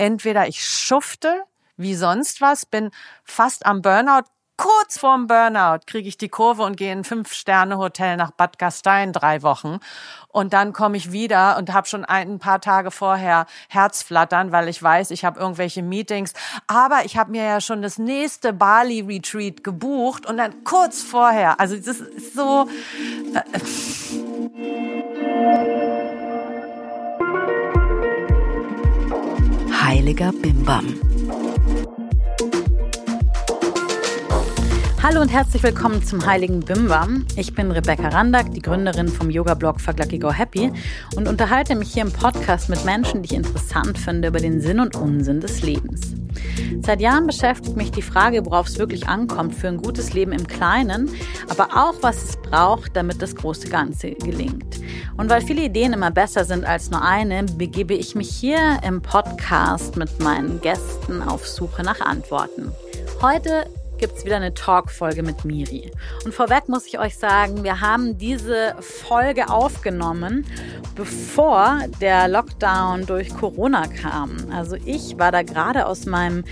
entweder ich schufte wie sonst was, bin fast am Burnout, kurz vorm Burnout kriege ich die Kurve und gehe in ein Fünf-Sterne-Hotel nach Bad Gastein drei Wochen. Und dann komme ich wieder und habe schon ein, paar Tage vorher Herzflattern, weil ich weiß, ich habe irgendwelche Meetings. Aber ich habe mir ja schon das nächste Bali-Retreat gebucht und dann kurz vorher. Also das ist so. Äh, Heiliger Bimbam. Hallo und herzlich willkommen zum Heiligen Bimbam. Ich bin Rebecca Randack, die Gründerin vom Yoga-Blog Fuck Lucky Go Happy und unterhalte mich hier im Podcast mit Menschen, die ich interessant finde über den Sinn und Unsinn des Lebens. Seit Jahren beschäftigt mich die Frage, worauf es wirklich ankommt für ein gutes Leben im Kleinen, aber auch, was es braucht, damit das große Ganze gelingt. Und weil viele Ideen immer besser sind als nur eine, begebe ich mich hier im Podcast mit meinen Gästen auf Suche nach Antworten. Heute gibt es wieder eine Talk-Folge mit Miri. Und vorweg muss ich euch sagen, wir haben diese Folge aufgenommen, bevor der Lockdown durch Corona kam. Also ich war da gerade aus meinem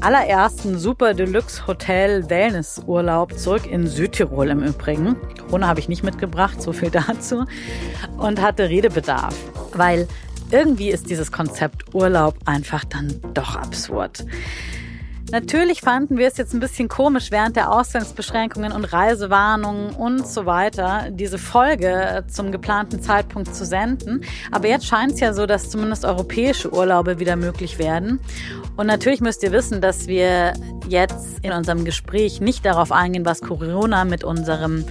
allerersten Super Deluxe Hotel Wellness Urlaub zurück in Südtirol im Übrigen. Corona habe ich nicht mitgebracht, so viel dazu. Und hatte Redebedarf, weil irgendwie ist dieses Konzept Urlaub einfach dann doch absurd. Natürlich fanden wir es jetzt ein bisschen komisch, während der Ausgangsbeschränkungen und Reisewarnungen und so weiter diese Folge zum geplanten Zeitpunkt zu senden. Aber jetzt scheint es ja so, dass zumindest europäische Urlaube wieder möglich werden. Und natürlich müsst ihr wissen, dass wir jetzt in unserem Gespräch nicht darauf eingehen, was Corona mit unserem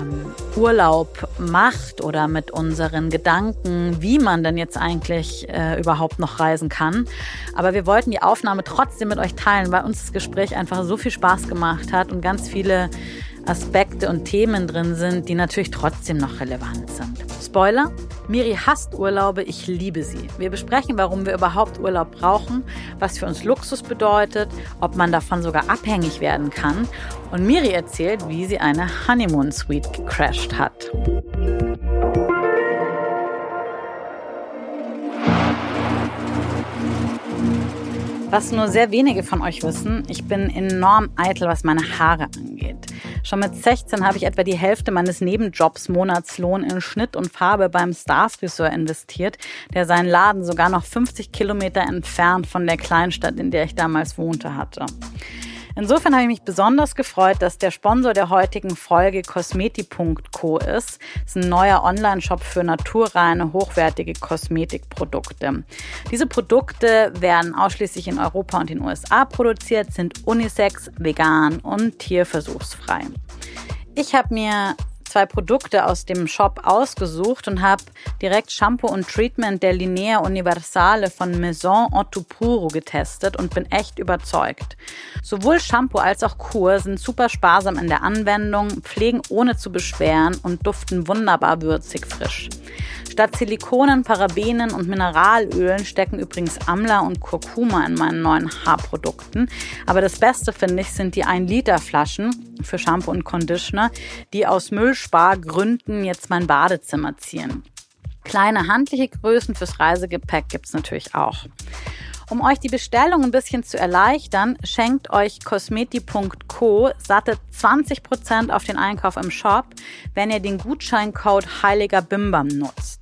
ähm, Urlaub macht oder mit unseren Gedanken, wie man denn jetzt eigentlich äh, überhaupt noch reisen kann. Aber wir wollten die Aufnahme trotzdem mit euch teilen, weil uns das Gespräch einfach so viel Spaß gemacht hat und ganz viele Aspekte und Themen drin sind, die natürlich trotzdem noch relevant sind. Spoiler, Miri hasst Urlaube, ich liebe sie. Wir besprechen, warum wir überhaupt Urlaub brauchen, was für uns Luxus bedeutet, ob man davon sogar abhängig werden kann. Und Miri erzählt, wie sie eine Honeymoon Suite gecrashed hat. Was nur sehr wenige von euch wissen, ich bin enorm eitel, was meine Haare angeht. Schon mit 16 habe ich etwa die Hälfte meines Nebenjobs Monatslohn in Schnitt und Farbe beim Star-Friseur investiert, der seinen Laden sogar noch 50 Kilometer entfernt von der Kleinstadt, in der ich damals wohnte, hatte. Insofern habe ich mich besonders gefreut, dass der Sponsor der heutigen Folge Cosmeti.co ist. Das ist ein neuer Online-Shop für naturreine, hochwertige Kosmetikprodukte. Diese Produkte werden ausschließlich in Europa und den USA produziert, sind unisex, vegan und tierversuchsfrei. Ich habe mir zwei Produkte aus dem Shop ausgesucht und habe direkt Shampoo und Treatment der Linea Universale von Maison Otto Puro getestet und bin echt überzeugt. Sowohl Shampoo als auch Kur sind super sparsam in der Anwendung, pflegen ohne zu beschweren und duften wunderbar würzig frisch. Statt Silikonen, Parabenen und Mineralölen stecken übrigens Amla und Kurkuma in meinen neuen Haarprodukten. Aber das Beste finde ich sind die 1 Liter Flaschen für Shampoo und Conditioner, die aus Müllspargründen jetzt mein Badezimmer ziehen. Kleine handliche Größen fürs Reisegepäck gibt's natürlich auch. Um euch die Bestellung ein bisschen zu erleichtern, schenkt euch cosmeti.co satte 20% auf den Einkauf im Shop, wenn ihr den Gutscheincode Heiliger Bimbam nutzt.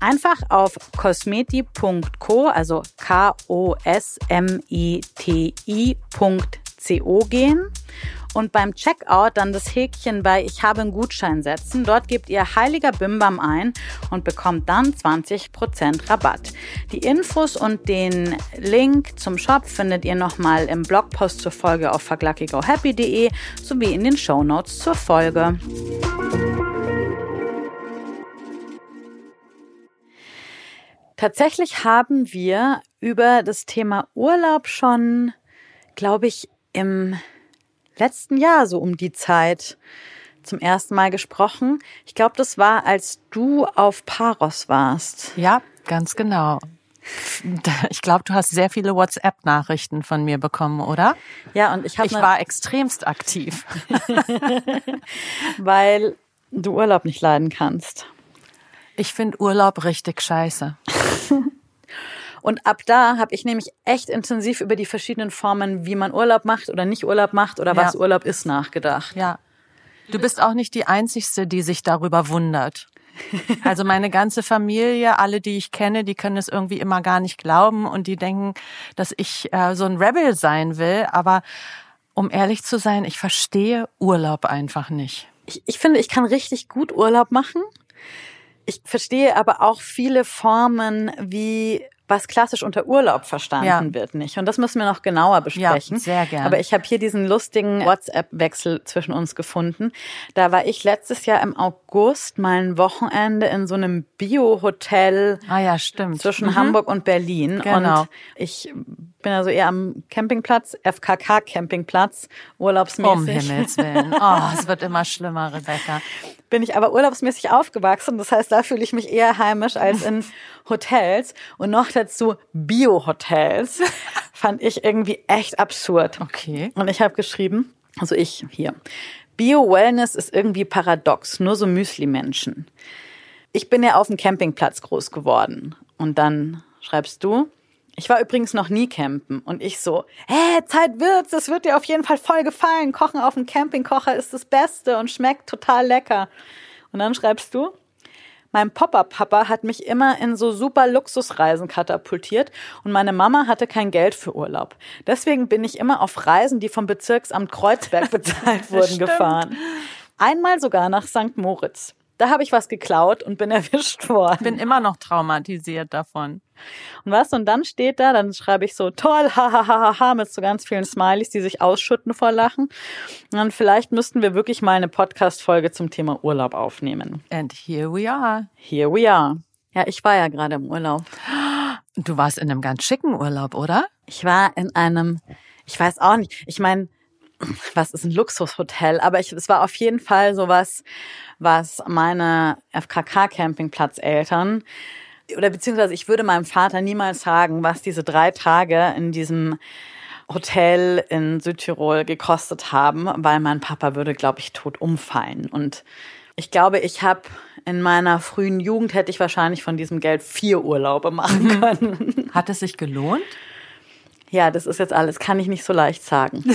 Einfach auf cosmeti.co, also K-O-S-M-E-T-I.co gehen und beim Checkout dann das Häkchen bei Ich habe einen Gutschein setzen. Dort gebt ihr Heiliger Bimbam ein und bekommt dann 20% Rabatt. Die Infos und den Link zum Shop findet ihr nochmal im Blogpost zur Folge auf fuckluckygohappy.de sowie in den Show Notes zur Folge. Tatsächlich haben wir über das Thema Urlaub schon, glaube ich, im letzten Jahr so um die Zeit zum ersten Mal gesprochen. Ich glaube, das war, als du auf Paros warst. Ja, ganz genau. Ich glaube, du hast sehr viele WhatsApp-Nachrichten von mir bekommen, oder? Ja, und ich habe. Ich war extremst aktiv. Weil du Urlaub nicht leiden kannst. Ich finde Urlaub richtig scheiße. Und ab da habe ich nämlich echt intensiv über die verschiedenen Formen, wie man Urlaub macht oder nicht Urlaub macht oder Ja. was Urlaub ist, nachgedacht. Ja. Du bist auch nicht die Einzigste, die sich darüber wundert. Also meine ganze Familie, alle, die ich kenne, die können es irgendwie immer gar nicht glauben und die denken, dass ich äh, so ein Rebel sein will. Aber um ehrlich zu sein, ich verstehe Urlaub einfach nicht. Ich, ich finde, ich kann richtig gut Urlaub machen. Ich verstehe aber auch viele Formen, wie was klassisch unter Urlaub verstanden Ja. wird, nicht. Und das müssen wir noch genauer besprechen. sehr gern. Aber ich habe hier diesen lustigen WhatsApp-Wechsel zwischen uns gefunden. Da war ich letztes Jahr im August mal ein Wochenende in so einem Bio-Hotel Ah ja, zwischen Hamburg und Berlin. Genau. Und ich bin also eher am Campingplatz, FKK-Campingplatz, urlaubsmäßig. Um Himmels Willen. Oh, es wird immer schlimmer, Rebecca. bin ich aber urlaubsmäßig aufgewachsen. Das heißt, da fühle ich mich eher heimisch als in Hotels. Und noch dazu Bio-Hotels. Fand ich irgendwie echt absurd. Okay. Und ich habe geschrieben, also ich hier, Bio-Wellness ist irgendwie paradox, nur so Müsli-Menschen. Ich bin ja auf dem Campingplatz groß geworden. Und dann schreibst du, ich war übrigens noch nie campen. Und ich so, hä, Zeit wird's, das wird dir auf jeden Fall voll gefallen. Kochen auf dem Campingkocher ist das Beste und schmeckt total lecker. Und dann schreibst du, mein Papa-Papa hat mich immer in so super Luxusreisen katapultiert und meine Mama hatte kein Geld für Urlaub. Deswegen bin ich immer auf Reisen, die vom Bezirksamt Kreuzberg bezahlt wurden, Stimmt. gefahren. Einmal sogar nach St. Moritz. Da habe ich was geklaut und bin erwischt worden. Bin immer noch traumatisiert davon. Und was? Und dann steht da, dann schreibe ich so, toll, ha, ha, ha, ha, ha, mit so ganz vielen Smileys, die sich ausschütten vor Lachen. Und dann vielleicht müssten wir wirklich mal eine Podcast-Folge zum Thema Urlaub aufnehmen. And here we are. Here we are. Ja, ich war ja gerade im Urlaub. Du warst in einem ganz schicken Urlaub, oder? Ich war in einem, ich weiß auch nicht, ich meine, was ist ein Luxushotel? Aber ich, es war auf jeden Fall sowas, was meine FKK-Campingplatzeltern oder beziehungsweise ich würde meinem Vater niemals sagen, was diese drei Tage in diesem Hotel in Südtirol gekostet haben, weil mein Papa würde, glaube ich, tot umfallen. Und ich glaube, ich habe in meiner frühen Jugend hätte ich wahrscheinlich von diesem Geld vier Urlaube machen können. Hat es sich gelohnt? Ja, das ist jetzt alles, kann ich nicht so leicht sagen.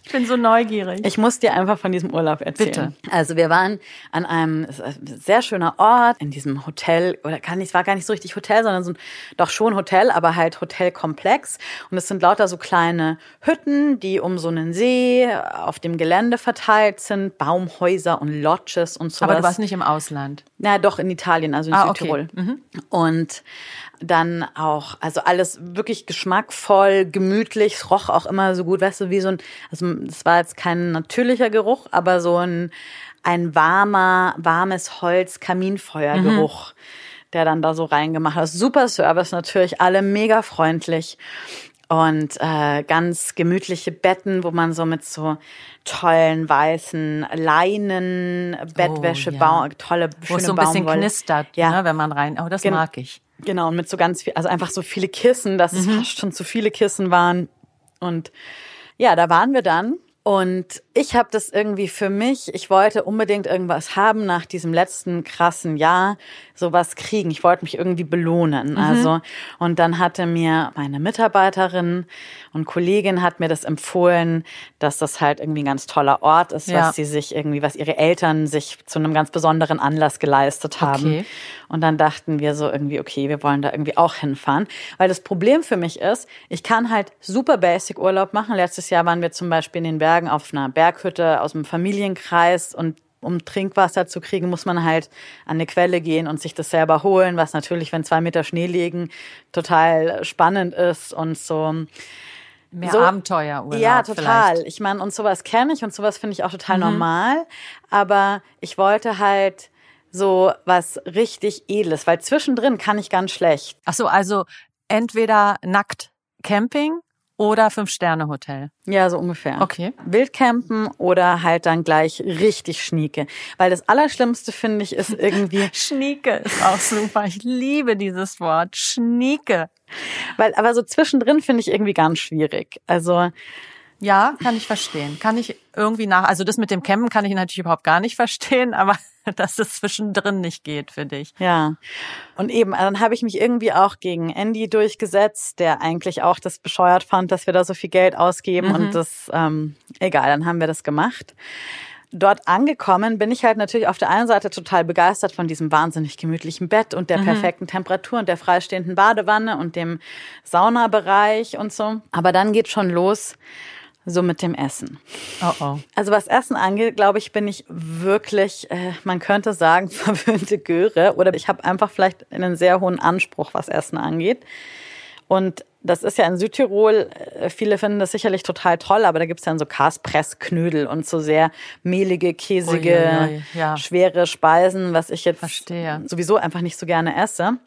Ich bin so neugierig. Ich muss dir einfach von diesem Urlaub erzählen. Bitte. Also wir waren an einem sehr schöner Ort in diesem Hotel oder kann nicht, es war gar nicht so richtig Hotel, sondern so ein, doch schon Hotel, aber halt Hotelkomplex. Und es sind lauter so kleine Hütten, die um so einen See auf dem Gelände verteilt sind, Baumhäuser und Lodges und so. Aber du warst nicht im Ausland. Na doch in Italien, also in Ah, Südtirol. okay. Mhm. Und dann auch, also alles wirklich geschmackvoll, gemütlich, es roch auch immer so gut, weißt du, wie so ein, also es war jetzt kein natürlicher Geruch, aber so ein, ein warmer, warmes Holz, Kaminfeuergeruch, der dann da so reingemacht hat. Super Service natürlich, alle mega freundlich und äh, ganz gemütliche Betten, wo man so mit so tollen weißen Leinen, Bettwäsche, Oh, ja. Tolle, Wo schöne es so ein bisschen Baumwolle. knistert, Ja. ne, wenn man rein. Oh, das Gen- mag ich. Genau, und mit so ganz viel, also einfach so viele Kissen, dass es fast schon zu viele Kissen waren. Und ja, da waren wir dann. Und ich habe das irgendwie für mich, ich wollte unbedingt irgendwas haben nach diesem letzten krassen Jahr, sowas kriegen. Ich wollte mich irgendwie belohnen. Also, und dann hatte mir meine Mitarbeiterin und Kollegin hat mir das empfohlen, dass das halt irgendwie ein ganz toller Ort ist, Ja. was sie sich irgendwie, was ihre Eltern sich zu einem ganz besonderen Anlass geleistet haben. Okay. Und dann dachten wir so irgendwie, okay, wir wollen da irgendwie auch hinfahren. Weil das Problem für mich ist, ich kann halt super basic Urlaub machen. Letztes Jahr waren wir zum Beispiel in den Bergen auf einer Berghütte aus dem Familienkreis und um Trinkwasser zu kriegen, muss man halt an eine Quelle gehen und sich das selber holen, was natürlich, wenn zwei Meter Schnee liegen, total spannend ist und so. Mehr So- Abenteuerurlaub. Ja, total. Vielleicht. Ich meine, und sowas kenne ich und sowas finde ich auch total Mhm. normal. Aber ich wollte halt so was richtig Edles, weil zwischendrin kann ich ganz schlecht. Ach so, also entweder nackt Camping oder Fünf-Sterne-Hotel. Ja, so ungefähr. Okay. Wildcampen oder halt dann gleich richtig Schnieke. Weil das Allerschlimmste finde ich ist irgendwie, Schnieke ist auch super. Ich liebe dieses Wort. Schnieke. weil aber so zwischendrin finde ich irgendwie ganz schwierig. Also Ja, kann ich verstehen. Kann ich irgendwie nach, also das mit dem Campen kann ich natürlich überhaupt gar nicht verstehen, aber dass es zwischendrin nicht geht für dich. Ja. Und eben, dann habe ich mich irgendwie auch gegen Andy durchgesetzt, der eigentlich auch das bescheuert fand, dass wir da so viel Geld ausgeben. Mhm. Und das, ähm, egal, dann haben wir das gemacht dort angekommen bin ich halt natürlich auf der einen Seite total begeistert von diesem wahnsinnig gemütlichen Bett und der mhm. perfekten Temperatur und der freistehenden Badewanne und dem Saunabereich und so. Aber dann geht schon los so mit dem Essen. Oh oh. Also was Essen angeht, glaube ich, bin ich wirklich, äh, man könnte sagen, verwöhnte Göre oder ich habe einfach vielleicht einen sehr hohen Anspruch, was Essen angeht. Und das ist ja in Südtirol, äh, viele finden das sicherlich total toll, aber da gibt's dann so Kaspressknödel und so sehr mehlige, käsige, ui, ui, ja. schwere Speisen, was ich jetzt Verstehe. sowieso einfach nicht so gerne esse.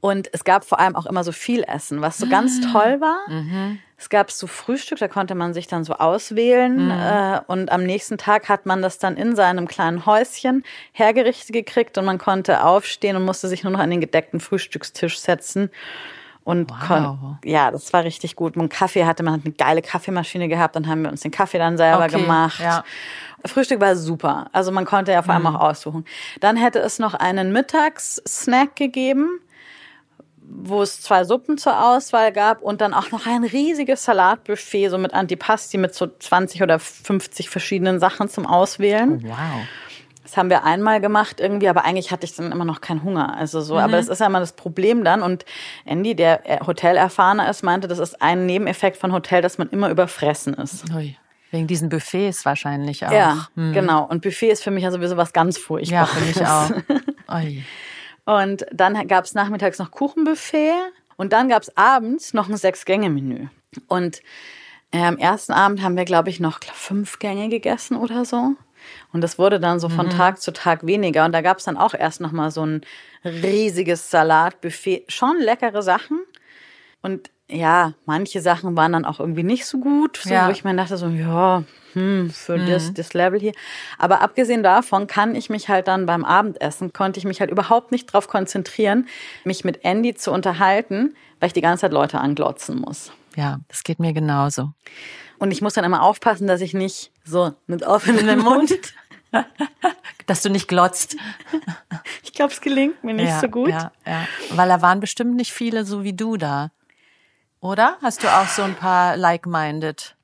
Und es gab vor allem auch immer so viel Essen, was so ganz ah. toll war. Mhm. Es gab so Frühstück, da konnte man sich dann so auswählen. Mhm. Äh, und am nächsten Tag hat man das dann in seinem kleinen Häuschen hergerichtet gekriegt und man konnte aufstehen und musste sich nur noch an den gedeckten Frühstückstisch setzen und wow. ja, das war richtig gut. Und Kaffee hatte, man hat eine geile Kaffeemaschine gehabt, dann haben wir uns den Kaffee dann selber okay, gemacht. Ja. Frühstück war super. Also man konnte ja vor allem mhm. auch aussuchen. Dann hätte es noch einen Mittagssnack gegeben, wo es zwei Suppen zur Auswahl gab und dann auch noch ein riesiges Salatbuffet, so mit Antipasti mit so 20 oder 50 verschiedenen Sachen zum Auswählen. Oh, wow. Das haben wir einmal gemacht irgendwie, aber eigentlich hatte ich dann immer noch keinen Hunger. Also so, mhm. aber das ist ja immer das Problem dann. Und Andy, der Hotelerfahrener ist, meinte, das ist ein Nebeneffekt von Hotel, dass man immer überfressen ist. Ui. Wegen diesen Buffets wahrscheinlich auch. Ja, hm. genau. Und Buffet ist für mich ja sowieso was ganz Furchtbares. Ja, für mich auch. Ui. Und dann gab es nachmittags noch Kuchenbuffet und dann gab es abends noch ein Sechs-Gänge-Menü. Und äh, am ersten Abend haben wir, glaube ich, noch fünf Gänge gegessen oder so. Und das wurde dann so von mhm. Tag zu Tag weniger. Und da gab es dann auch erst noch mal so ein riesiges Salatbuffet. Schon leckere Sachen. Und ja, manche Sachen waren dann auch irgendwie nicht so gut, so, ja. wo ich mir dachte so, ja, hm, für mhm. das, das Level hier. Aber abgesehen davon kann ich mich halt dann beim Abendessen, konnte ich mich halt überhaupt nicht darauf konzentrieren, mich mit Andy zu unterhalten, weil ich die ganze Zeit Leute anglotzen muss. Ja, das geht mir genauso. Und ich muss dann immer aufpassen, dass ich nicht so mit offenem Mund. dass du nicht glotzt. Ich glaube, es gelingt mir nicht ja, so gut. Ja, ja. Weil da waren bestimmt nicht viele so wie du da. Oder? Hast du auch so ein paar like-minded?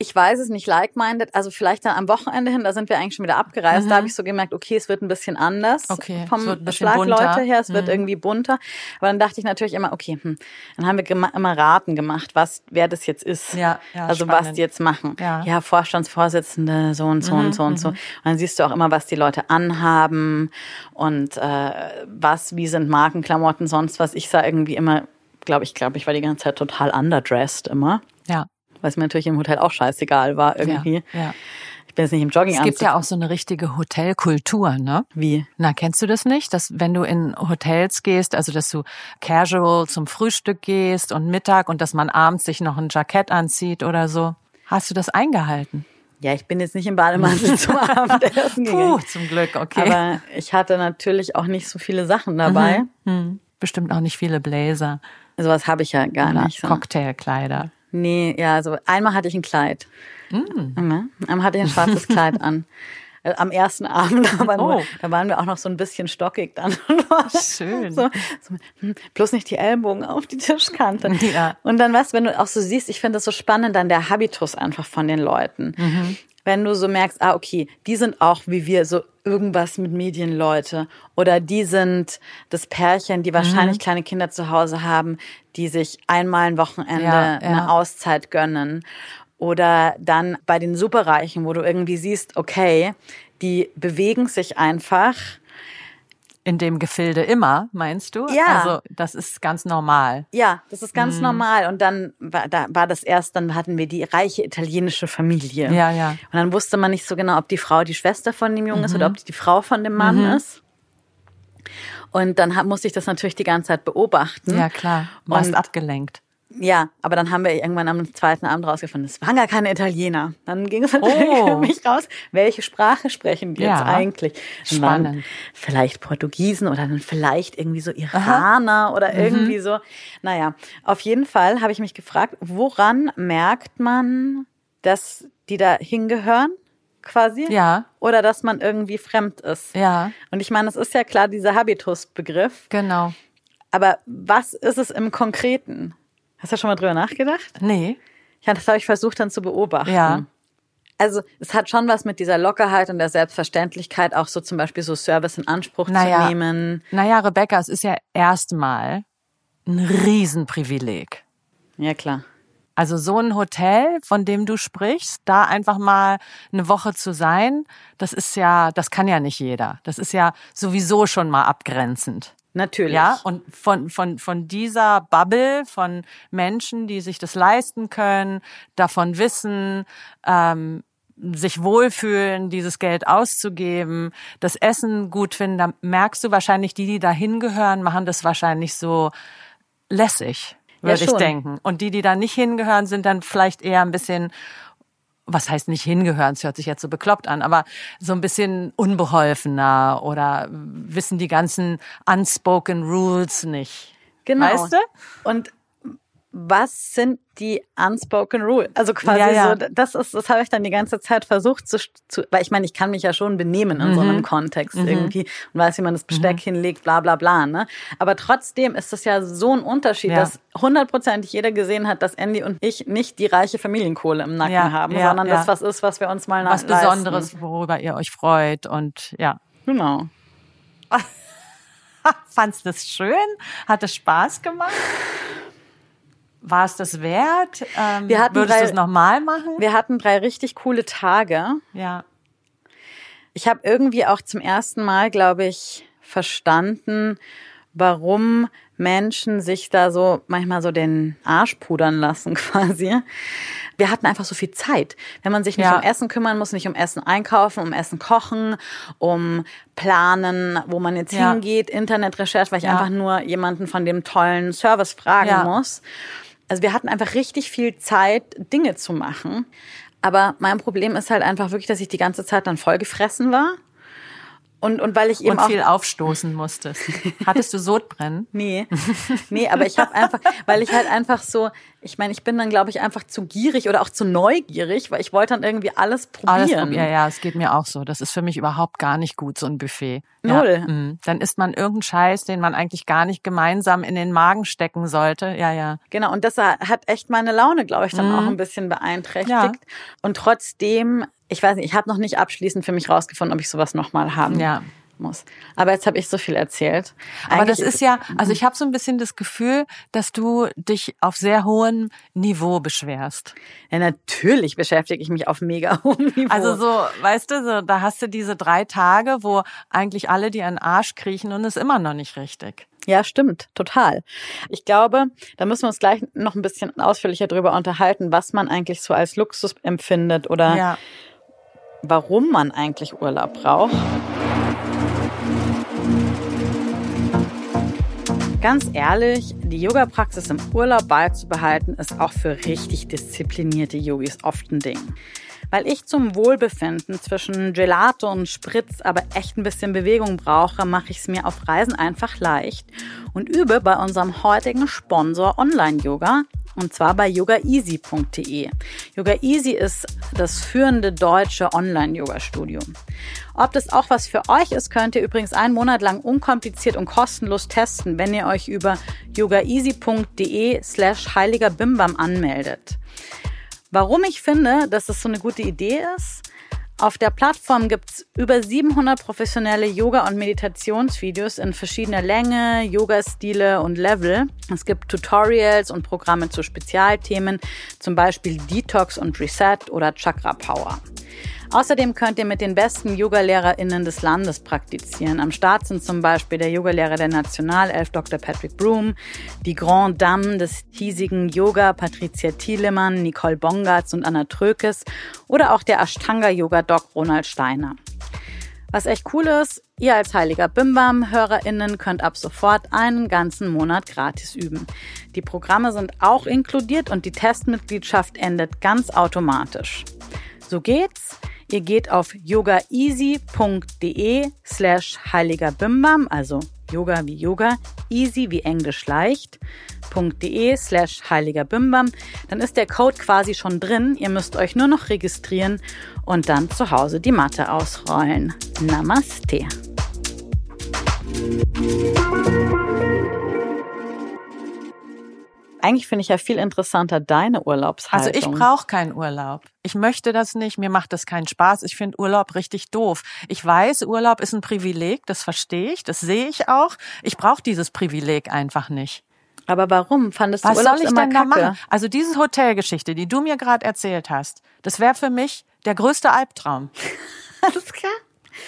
ich weiß es nicht, like-minded, also vielleicht dann am Wochenende hin, da sind wir eigentlich schon wieder abgereist, mhm. da habe ich so gemerkt, okay, es wird ein bisschen anders okay, vom Schlagleute her, es mhm. wird irgendwie bunter. Aber dann dachte ich natürlich immer, okay, hm, dann haben wir immer Raten gemacht, was, wer das jetzt ist. Ja, ja Also spannend. was die jetzt machen. Ja. ja, Vorstandsvorsitzende, so und so mhm, und so und so. Mhm. Und dann siehst du auch immer, was die Leute anhaben und äh, was, wie sind Markenklamotten, sonst was. Ich sah irgendwie immer, glaube ich, glaube ich, war die ganze Zeit total underdressed immer. Ja was mir natürlich im Hotel auch scheißegal war irgendwie. Ja, ja. Ich bin jetzt nicht im Jogging Es gibt ja auch so eine richtige Hotelkultur, ne? Wie? Na, kennst du das nicht? Dass wenn du in Hotels gehst, also dass du casual zum Frühstück gehst und Mittag und dass man abends sich noch ein Jackett anzieht oder so. Hast du das eingehalten? Ja, ich bin jetzt nicht im Bademantel zum Abendessen gegangen. Puh, zum Glück, okay. Aber ich hatte natürlich auch nicht so viele Sachen dabei. Mhm. Mhm. Bestimmt auch nicht viele Blazer. Sowas habe ich ja gar Oder nicht. So. Cocktailkleider. Nee, ja, also einmal hatte ich ein Kleid. Mm. Einmal hatte ich ein schwarzes Kleid an. Äh, am ersten Abend, aber oh. da waren wir auch noch so ein bisschen stockig dann. Schön. So, so, hm, bloß nicht die Ellbogen auf die Tischkante. Ja. Und dann, du, wenn du auch so siehst, ich finde das so spannend, dann der Habitus einfach von den Leuten. Mhm wenn du so merkst, ah, okay, die sind auch wie wir so irgendwas mit Medienleute oder die sind das Pärchen, die wahrscheinlich mhm. kleine Kinder zu Hause haben, die sich einmal ein Wochenende ja, ja. eine Auszeit gönnen. Oder dann bei den Superreichen, wo du irgendwie siehst, okay, die bewegen sich einfach in dem Gefilde immer, meinst du? Ja. Also das ist ganz normal. Ja, das ist ganz mhm. normal. Und dann war, da war das erst, dann hatten wir die reiche italienische Familie. Ja, ja. Und dann wusste man nicht so genau, ob die Frau die Schwester von dem Jungen mhm. ist oder ob die die Frau von dem Mann mhm. ist. Und dann musste ich das natürlich die ganze Zeit beobachten. Ja, klar. Warst abgelenkt. Ja, aber dann haben wir irgendwann am zweiten Abend rausgefunden, es waren gar keine Italiener. Dann ging es natürlich oh. für mich raus, welche Sprache sprechen die ja. jetzt eigentlich? Spannend. Vielleicht Portugiesen oder dann vielleicht irgendwie so Iraner Aha. oder mhm. irgendwie mhm. so. Naja, auf jeden Fall habe ich mich gefragt, woran merkt man, dass die da hingehören? quasi. Ja. Oder dass man irgendwie fremd ist. Ja. Und ich meine, es ist ja klar dieser Habitus-Begriff. Genau. Aber was ist es im Konkreten? Hast du schon mal drüber nachgedacht? Nee. Ja, das habe ich versucht dann zu beobachten. Ja. Also es hat schon was mit dieser Lockerheit und der Selbstverständlichkeit, auch so zum Beispiel so Service in Anspruch Naja. zu nehmen. Naja, Rebecca, es ist ja erstmal ein Riesenprivileg. Ja, klar. Also so ein Hotel, von dem du sprichst, da einfach mal eine Woche zu sein, das ist ja, das kann ja nicht jeder. Das ist ja sowieso schon mal abgrenzend. Natürlich. Ja, und von, von, von dieser Bubble von Menschen, die sich das leisten können, davon wissen, ähm, sich wohlfühlen, dieses Geld auszugeben, das Essen gut finden, da merkst du wahrscheinlich, die, die da hingehören, machen das wahrscheinlich so lässig, Ja, würde ich schon. denken. Und die, die da nicht hingehören, sind dann vielleicht eher ein bisschen was heißt nicht hingehören, es hört sich jetzt so bekloppt an, aber so ein bisschen unbeholfener oder wissen die ganzen unspoken rules nicht. Genau. Weißt du? Und was sind die unspoken rules? Also quasi Ja, ja. so, das ist, das habe ich dann die ganze Zeit versucht zu, zu weil ich meine, ich kann mich ja schon benehmen in so Mhm. einem Kontext irgendwie und weiß, wie man das Besteck hinlegt, bla bla bla, ne? Aber trotzdem ist das ja so ein Unterschied, Ja. dass hundertprozentig jeder gesehen hat, dass Andy und ich nicht die reiche Familienkohle im Nacken haben, sondern das was ist, was wir uns mal Was leisten. Besonderes, worüber ihr euch freut und ja. Genau. Fandst du das schön? Hat es Spaß gemacht? War es das wert? Ähm, Wir hatten würdest du es nochmal machen? Wir hatten drei richtig coole Tage. Ja. Ich habe irgendwie auch zum ersten Mal, glaube ich, verstanden, warum Menschen sich da so manchmal so den Arsch pudern lassen quasi. Wir hatten einfach so viel Zeit. Wenn man sich nicht Ja. um Essen kümmern muss, nicht um Essen einkaufen, um Essen kochen, um planen, wo man jetzt Ja. hingeht, Internetrecherche, weil ich Ja. einfach nur jemanden von dem tollen Service fragen muss. Also wir hatten einfach richtig viel Zeit, Dinge zu machen. Aber mein Problem ist halt einfach wirklich, dass ich die ganze Zeit dann vollgefressen war. Und, und weil ich eben Und auch viel aufstoßen musstest. Hattest du Sodbrennen? Nee, nee, aber ich habe einfach, weil ich halt einfach so, ich meine, ich bin dann, glaube ich, einfach zu gierig oder auch zu neugierig, weil ich wollte dann irgendwie alles probieren. Alles probieren. Ja, ja, es geht mir auch so. Das ist für mich überhaupt gar nicht gut, so ein Buffet. Null. Ja, mm. dann isst man irgendeinen Scheiß, den man eigentlich gar nicht gemeinsam in den Magen stecken sollte. Ja, ja. Genau, und das hat echt meine Laune, glaube ich, dann auch ein bisschen beeinträchtigt. Ja. Und trotzdem, ich weiß nicht, ich habe noch nicht abschließend für mich rausgefunden, ob ich sowas nochmal haben Ja. muss. Aber jetzt habe ich so viel erzählt. Aber das ist ja, also ich habe so ein bisschen das Gefühl, dass du dich auf sehr hohem Niveau beschwerst. Ja, natürlich beschäftige ich mich auf mega hohem Niveau. Also so, weißt du, so, da hast du diese drei Tage, wo eigentlich alle dir in den Arsch kriechen und ist immer noch nicht richtig. Ja, stimmt, total. Ich glaube, da müssen wir uns gleich noch ein bisschen ausführlicher drüber unterhalten, was man eigentlich so als Luxus empfindet oder Ja. Warum man eigentlich Urlaub braucht. Ganz ehrlich, die Yoga-Praxis im Urlaub beizubehalten, ist auch für richtig disziplinierte Yogis oft ein Ding. Weil ich zum Wohlbefinden zwischen Gelato und Spritz aber echt ein bisschen Bewegung brauche, mache ich es mir auf Reisen einfach leicht und übe bei unserem heutigen Sponsor Online-Yoga und zwar bei yogaeasy.de. Yoga Easy ist das führende deutsche Online-Yoga-Studio. Ob das auch was für euch ist, könnt ihr übrigens einen Monat lang unkompliziert und kostenlos testen, wenn ihr euch über yogaeasy.de slash heiliger Bimbam anmeldet. Warum ich finde, dass das so eine gute Idee ist? Auf der Plattform gibt's über 700 professionelle Yoga- und Meditationsvideos in verschiedener Länge, Yoga-Stile und Level. Es gibt Tutorials und Programme zu Spezialthemen, zum Beispiel Detox und Reset oder Chakra Power. Außerdem könnt ihr mit den besten YogalehrerInnen des Landes praktizieren. Am Start sind zum Beispiel der Yogalehrer der Nationalelf Dr. Patrick Broom, die Grand Dame des hiesigen Yoga Patricia Thielemann, Nicole Bongartz und Anna Trökes oder auch der Ashtanga-Yoga-Doc Ronald Steiner. Was echt cool ist, ihr als heiliger Bimbam-HörerInnen könnt ab sofort einen ganzen Monat gratis üben. Die Programme sind auch inkludiert und die Testmitgliedschaft endet ganz automatisch. So geht's. Ihr geht auf yogaeasy.de slash heiliger Bimbam, also Yoga wie Yoga, easy wie Englisch leicht.de slash heiliger Bimbam. Dann ist der Code quasi schon drin. Ihr müsst euch nur noch registrieren und dann zu Hause die Matte ausrollen. Namaste. Eigentlich finde ich ja viel interessanter deine Urlaubshaltung. Also ich brauche keinen Urlaub. Ich möchte das nicht. Mir macht das keinen Spaß. Ich finde Urlaub richtig doof. Ich weiß, Urlaub ist ein Privileg. Das verstehe ich. Das sehe ich auch. Ich brauche dieses Privileg einfach nicht. Aber warum fandest du Was Urlaub soll ich immer denn da kacke? machen? Also diese Hotelgeschichte, die du mir gerade erzählt hast, das wäre für mich der größte Albtraum. Alles klar.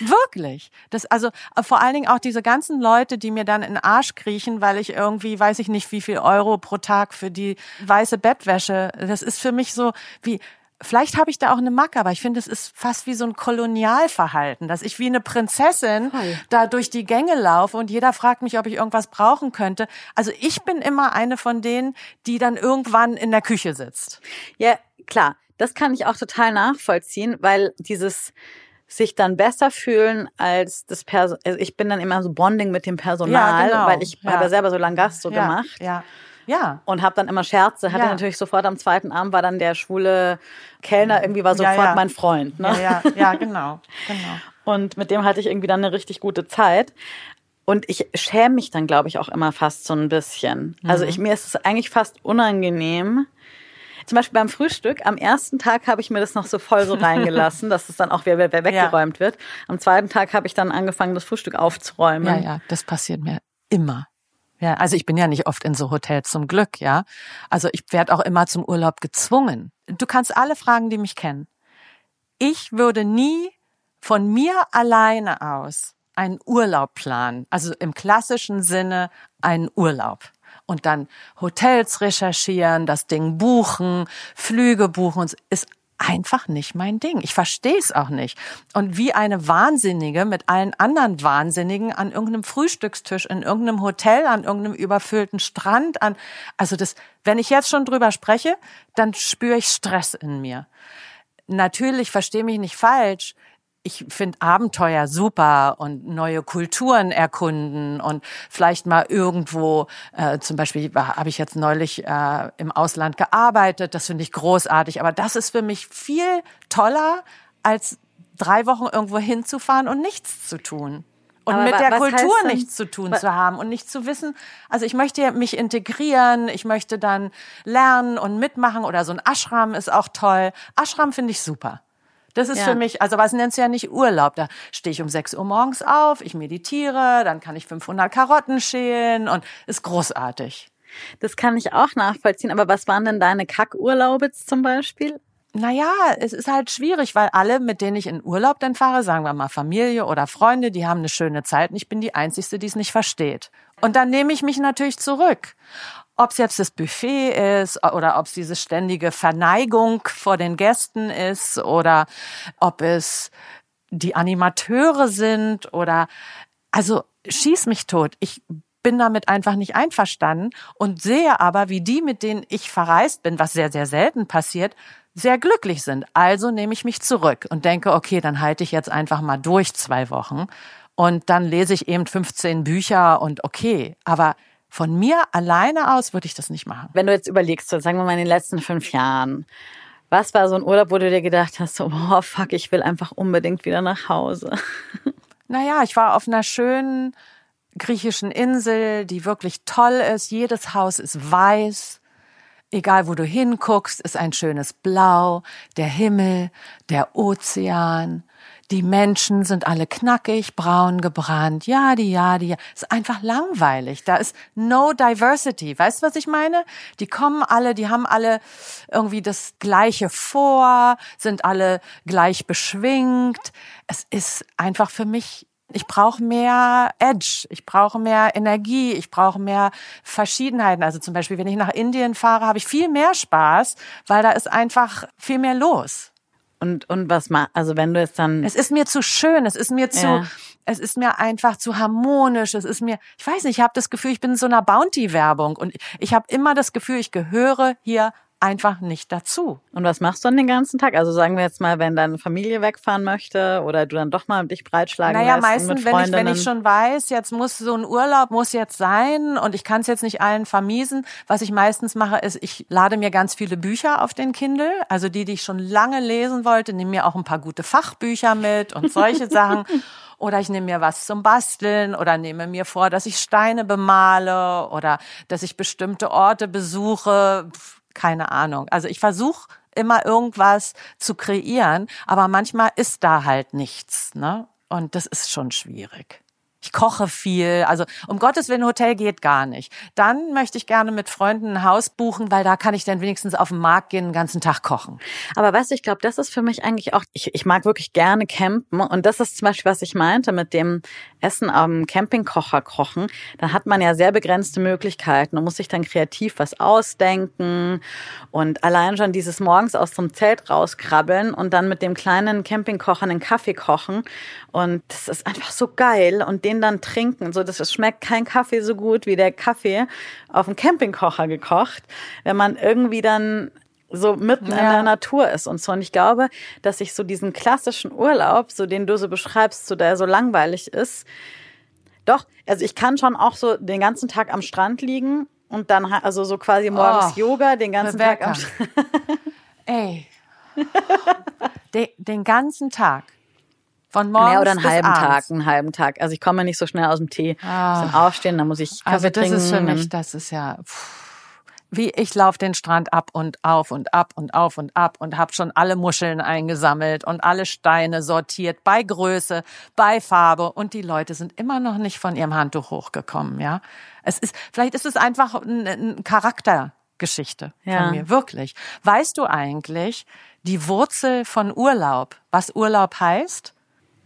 Wirklich. Das, also äh, vor allen Dingen auch diese ganzen Leute, die mir dann in den Arsch kriechen, weil ich irgendwie, weiß ich nicht, wie viel Euro pro Tag für die weiße Bettwäsche. Das ist für mich so wie, vielleicht habe ich da auch eine Macke, aber ich finde, es ist fast wie so ein Kolonialverhalten, dass ich wie eine Prinzessin Voll. da durch die Gänge laufe und jeder fragt mich, ob ich irgendwas brauchen könnte. Also ich bin immer eine von denen, die dann irgendwann in der Küche sitzt. Ja, klar. Das kann ich auch total nachvollziehen, weil dieses sich dann besser fühlen als das Person. Also ich bin dann immer so Bonding mit dem Personal, Ja, genau. weil ich Ja. habe ja selber so lange Gast so ja, gemacht. Ja. Ja. Und habe dann immer Scherze. Hatte Ja. natürlich sofort am zweiten Abend war dann der schwule Kellner irgendwie war sofort Ja, ja. mein Freund. Ne? Ja, ja, ja, genau, genau. Und mit dem hatte ich irgendwie dann eine richtig gute Zeit. Und ich schäme mich dann, glaube ich, auch immer fast so ein bisschen. Also Mhm. ich, mir ist es eigentlich fast unangenehm. Zum Beispiel beim Frühstück, am ersten Tag habe ich mir das noch so voll so reingelassen, dass es dann auch wieder wieder weggeräumt wird. Am zweiten Tag habe ich dann angefangen, das Frühstück aufzuräumen. Ja, ja, das passiert mir immer. Ja, also ich bin ja nicht oft in so Hotels zum Glück, ja. Also ich werde auch immer zum Urlaub gezwungen. Du kannst alle fragen, die mich kennen. Ich würde nie von mir alleine aus einen Urlaub planen, also im klassischen Sinne einen Urlaub. Und dann Hotels recherchieren, das Ding buchen, Flüge buchen, ist einfach nicht mein Ding. Ich verstehe es auch nicht. Und wie eine Wahnsinnige mit allen anderen Wahnsinnigen an irgendeinem Frühstückstisch, in irgendeinem Hotel, an irgendeinem überfüllten Strand, an, also das, wenn ich jetzt schon drüber spreche, dann spüre ich Stress in mir. Natürlich, verstehe mich nicht falsch, ich finde Abenteuer super und neue Kulturen erkunden und vielleicht mal irgendwo, äh, zum Beispiel habe ich jetzt neulich äh, im Ausland gearbeitet, das finde ich großartig, aber das ist für mich viel toller, als drei Wochen irgendwo hinzufahren und nichts zu tun. Und Aber mit der Kultur denn- nichts zu tun zu haben und nicht zu wissen, also ich möchte mich integrieren, ich möchte dann lernen und mitmachen oder so ein Ashram ist auch toll. Ashram finde ich super. Das ist Ja. für mich, also was nennst du ja nicht Urlaub? Da stehe ich um 6 Uhr morgens auf, ich meditiere, dann kann ich 500 Karotten schälen und ist großartig. Das kann ich auch nachvollziehen. Aber was waren denn deine Kackurlaube zum Beispiel? Naja, es ist halt schwierig, weil alle, mit denen ich in Urlaub dann fahre, sagen wir mal Familie oder Freunde, die haben eine schöne Zeit und ich bin die Einzige, die es nicht versteht. Und dann nehme ich mich natürlich zurück. Ob es jetzt das Buffet ist oder ob es diese ständige Verneigung vor den Gästen ist oder ob es die Animateure sind oder also schieß mich tot. Ich bin damit einfach nicht einverstanden und sehe aber, wie die, mit denen ich verreist bin, was sehr, sehr selten passiert, sehr glücklich sind. Also nehme ich mich zurück und denke, okay, dann halte ich jetzt einfach mal durch zwei Wochen und dann lese ich eben 15 Bücher und okay, aber von mir alleine aus würde ich das nicht machen. Wenn du jetzt überlegst, so, sagen wir mal in den letzten fünf Jahren, was war so ein Urlaub, wo du dir gedacht hast, so, oh fuck, ich will einfach unbedingt wieder nach Hause? Naja, ich war auf einer schönen griechischen Insel, die wirklich toll ist. Jedes Haus ist weiß. Egal wo du hinguckst, ist ein schönes Blau. Der Himmel, der Ozean. Die Menschen sind alle knackig, braun gebrannt. Ja, die, ja, die, ja. Ist einfach langweilig. Da ist no diversity. Weißt du, was ich meine? Die kommen alle, die haben alle irgendwie das Gleiche vor, sind alle gleich beschwingt. Es ist einfach für mich ich brauche mehr Edge, ich brauche mehr Energie, ich brauche mehr Verschiedenheiten. Also zum Beispiel, wenn ich nach Indien fahre, habe ich viel mehr Spaß, weil da ist einfach viel mehr los. Und, und was ma, also wenn du jetzt dann, Es ist mir zu schön, es ist mir zu, Ja. es ist mir einfach zu harmonisch, es ist mir, ich weiß nicht, ich habe das Gefühl, ich bin in so einer Bounty-Werbung und ich habe immer das Gefühl, ich gehöre hier einfach nicht dazu. Und was machst du dann den ganzen Tag? Also sagen wir jetzt mal, wenn deine Familie wegfahren möchte oder du dann doch mal dich breitschlagen naja, meistens, wenn ich, wenn ich schon weiß, jetzt muss so ein Urlaub muss jetzt sein und ich kann es jetzt nicht allen vermiesen. Was ich meistens mache, ist, ich lade mir ganz viele Bücher auf den Kindle, also die, die ich schon lange lesen wollte, nehme mir auch ein paar gute Fachbücher mit und solche Sachen. Oder ich nehme mir was zum Basteln oder nehme mir vor, dass ich Steine bemale oder dass ich bestimmte Orte besuche. Keine Ahnung. Also ich versuche immer irgendwas zu kreieren, aber manchmal ist da halt nichts, ne? Und das ist schon schwierig. Ich koche viel. Also um Gottes Willen, Hotel geht gar nicht. Dann möchte ich gerne mit Freunden ein Haus buchen, weil da kann ich dann wenigstens auf den Markt gehen, den ganzen Tag kochen. Aber weißt du, ich glaube, das ist für mich eigentlich auch, ich, ich mag wirklich gerne campen. Und das ist zum Beispiel, was ich meinte mit dem Essen am Campingkocher kochen. Da hat man ja sehr begrenzte Möglichkeiten und muss sich dann kreativ was ausdenken. Und allein schon dieses morgens aus dem Zelt rauskrabbeln und dann mit dem kleinen Campingkocher einen Kaffee kochen. Und das ist einfach so geil. Und den dann trinken. So, das schmeckt kein Kaffee so gut wie der Kaffee auf dem Campingkocher gekocht, wenn man irgendwie dann so mitten ja. in der Natur ist und so. Und ich glaube, dass ich so diesen klassischen Urlaub, so den du so beschreibst, so der so langweilig ist, doch, also ich kann schon auch so den ganzen Tag am Strand liegen und dann also so quasi morgens oh, Yoga, den ganzen Rebecca. Tag am Strand. Ey. den, den ganzen Tag. Von morgens ja, oder einen halben abends. Tag, einen halben Tag. Also ich komme nicht so schnell aus dem Tee. Ah. Dann aufstehen, dann muss ich Kaffee also das trinken. ist für mich, das ist ja pff, wie ich laufe den Strand ab und auf und ab und auf und ab und habe schon alle Muscheln eingesammelt und alle Steine sortiert bei Größe, bei Farbe und die Leute sind immer noch nicht von ihrem Handtuch hochgekommen, ja? Es ist vielleicht ist es einfach ein, ein Charaktergeschichte ja. von mir, wirklich. Weißt du eigentlich die Wurzel von Urlaub, was Urlaub heißt?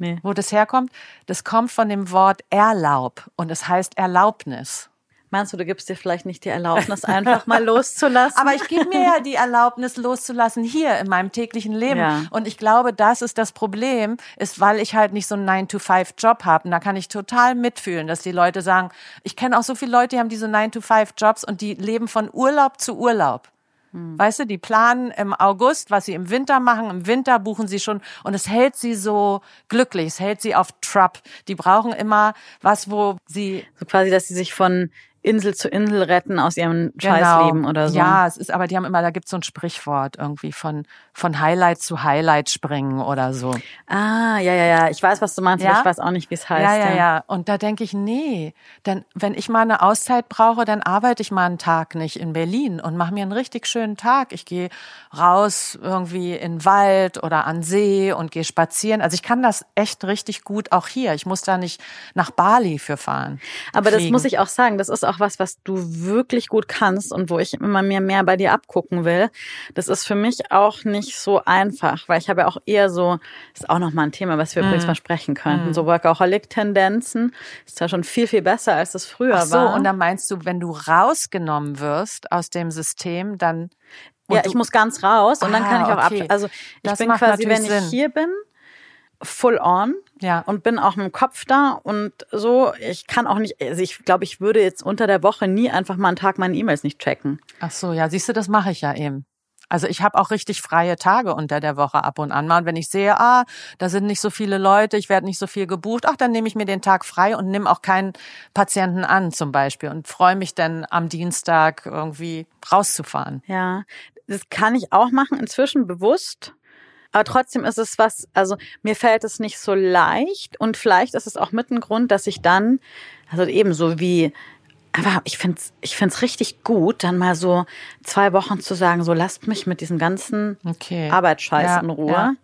Nee. Wo das herkommt? Das kommt von dem Wort Erlaub und es heißt Erlaubnis. Meinst du, du gibst dir vielleicht nicht die Erlaubnis, einfach mal loszulassen? Aber ich gebe mir ja die Erlaubnis, loszulassen hier in meinem täglichen Leben. Ja. Und ich glaube, das ist das Problem, ist, weil ich halt nicht so einen 9-to-5-Job habe. Und da kann ich total mitfühlen, dass die Leute sagen, ich kenne auch so viele Leute, die haben diese 9-to-5-Jobs und die leben von Urlaub zu Urlaub. Hm. Weißt du, die planen im August, was sie im Winter machen. Im Winter buchen sie schon und es hält sie so glücklich, es hält sie auf Trap. Die brauchen immer was, wo sie so quasi, dass sie sich von Insel zu Insel retten aus ihrem genau. Scheißleben oder so. Ja, es ist, aber die haben immer, da gibt's so ein Sprichwort irgendwie von, von Highlight zu Highlight springen oder so. Ah, ja, ja, ja. Ich weiß, was du meinst, ja? aber ich weiß auch nicht, wie es heißt. Ja, ja, ja, ja. Und da denke ich, nee, denn wenn ich mal eine Auszeit brauche, dann arbeite ich mal einen Tag nicht in Berlin und mache mir einen richtig schönen Tag. Ich gehe raus irgendwie in den Wald oder an See und gehe spazieren. Also ich kann das echt richtig gut auch hier. Ich muss da nicht nach Bali für fahren. Aber fliegen. das muss ich auch sagen, das ist auch auch was, was du wirklich gut kannst und wo ich immer mehr mehr bei dir abgucken will. Das ist für mich auch nicht so einfach, weil ich habe ja auch eher so, ist auch nochmal ein Thema, was wir mm. übrigens mal sprechen könnten, mm. so Workaholic-Tendenzen. Ist ja schon viel, viel besser, als es früher Ach so, war. und dann meinst du, wenn du rausgenommen wirst aus dem System, dann ja, ich muss ganz raus und ah, dann kann ich auch okay. ab. Also ich das bin quasi, wenn ich Sinn. hier bin, full on ja. und bin auch mit dem Kopf da und so. Ich kann auch nicht, also ich glaube, ich würde jetzt unter der Woche nie einfach mal einen Tag meine E-Mails nicht checken. Ach so, ja, siehst du, das mache ich ja eben. Also ich habe auch richtig freie Tage unter der Woche ab und an mal. Und wenn ich sehe, ah, da sind nicht so viele Leute, ich werde nicht so viel gebucht, ach, dann nehme ich mir den Tag frei und nehme auch keinen Patienten an zum Beispiel und freue mich dann am Dienstag irgendwie rauszufahren. Ja, das kann ich auch machen, inzwischen bewusst. Aber trotzdem ist es was, also mir fällt es nicht so leicht und vielleicht ist es auch mit ein Grund, dass ich dann, also ebenso wie, aber ich finde es ich find's richtig gut, dann mal so zwei Wochen zu sagen, so lasst mich mit diesem ganzen okay. Arbeitsscheiß ja, in Ruhe. Ja.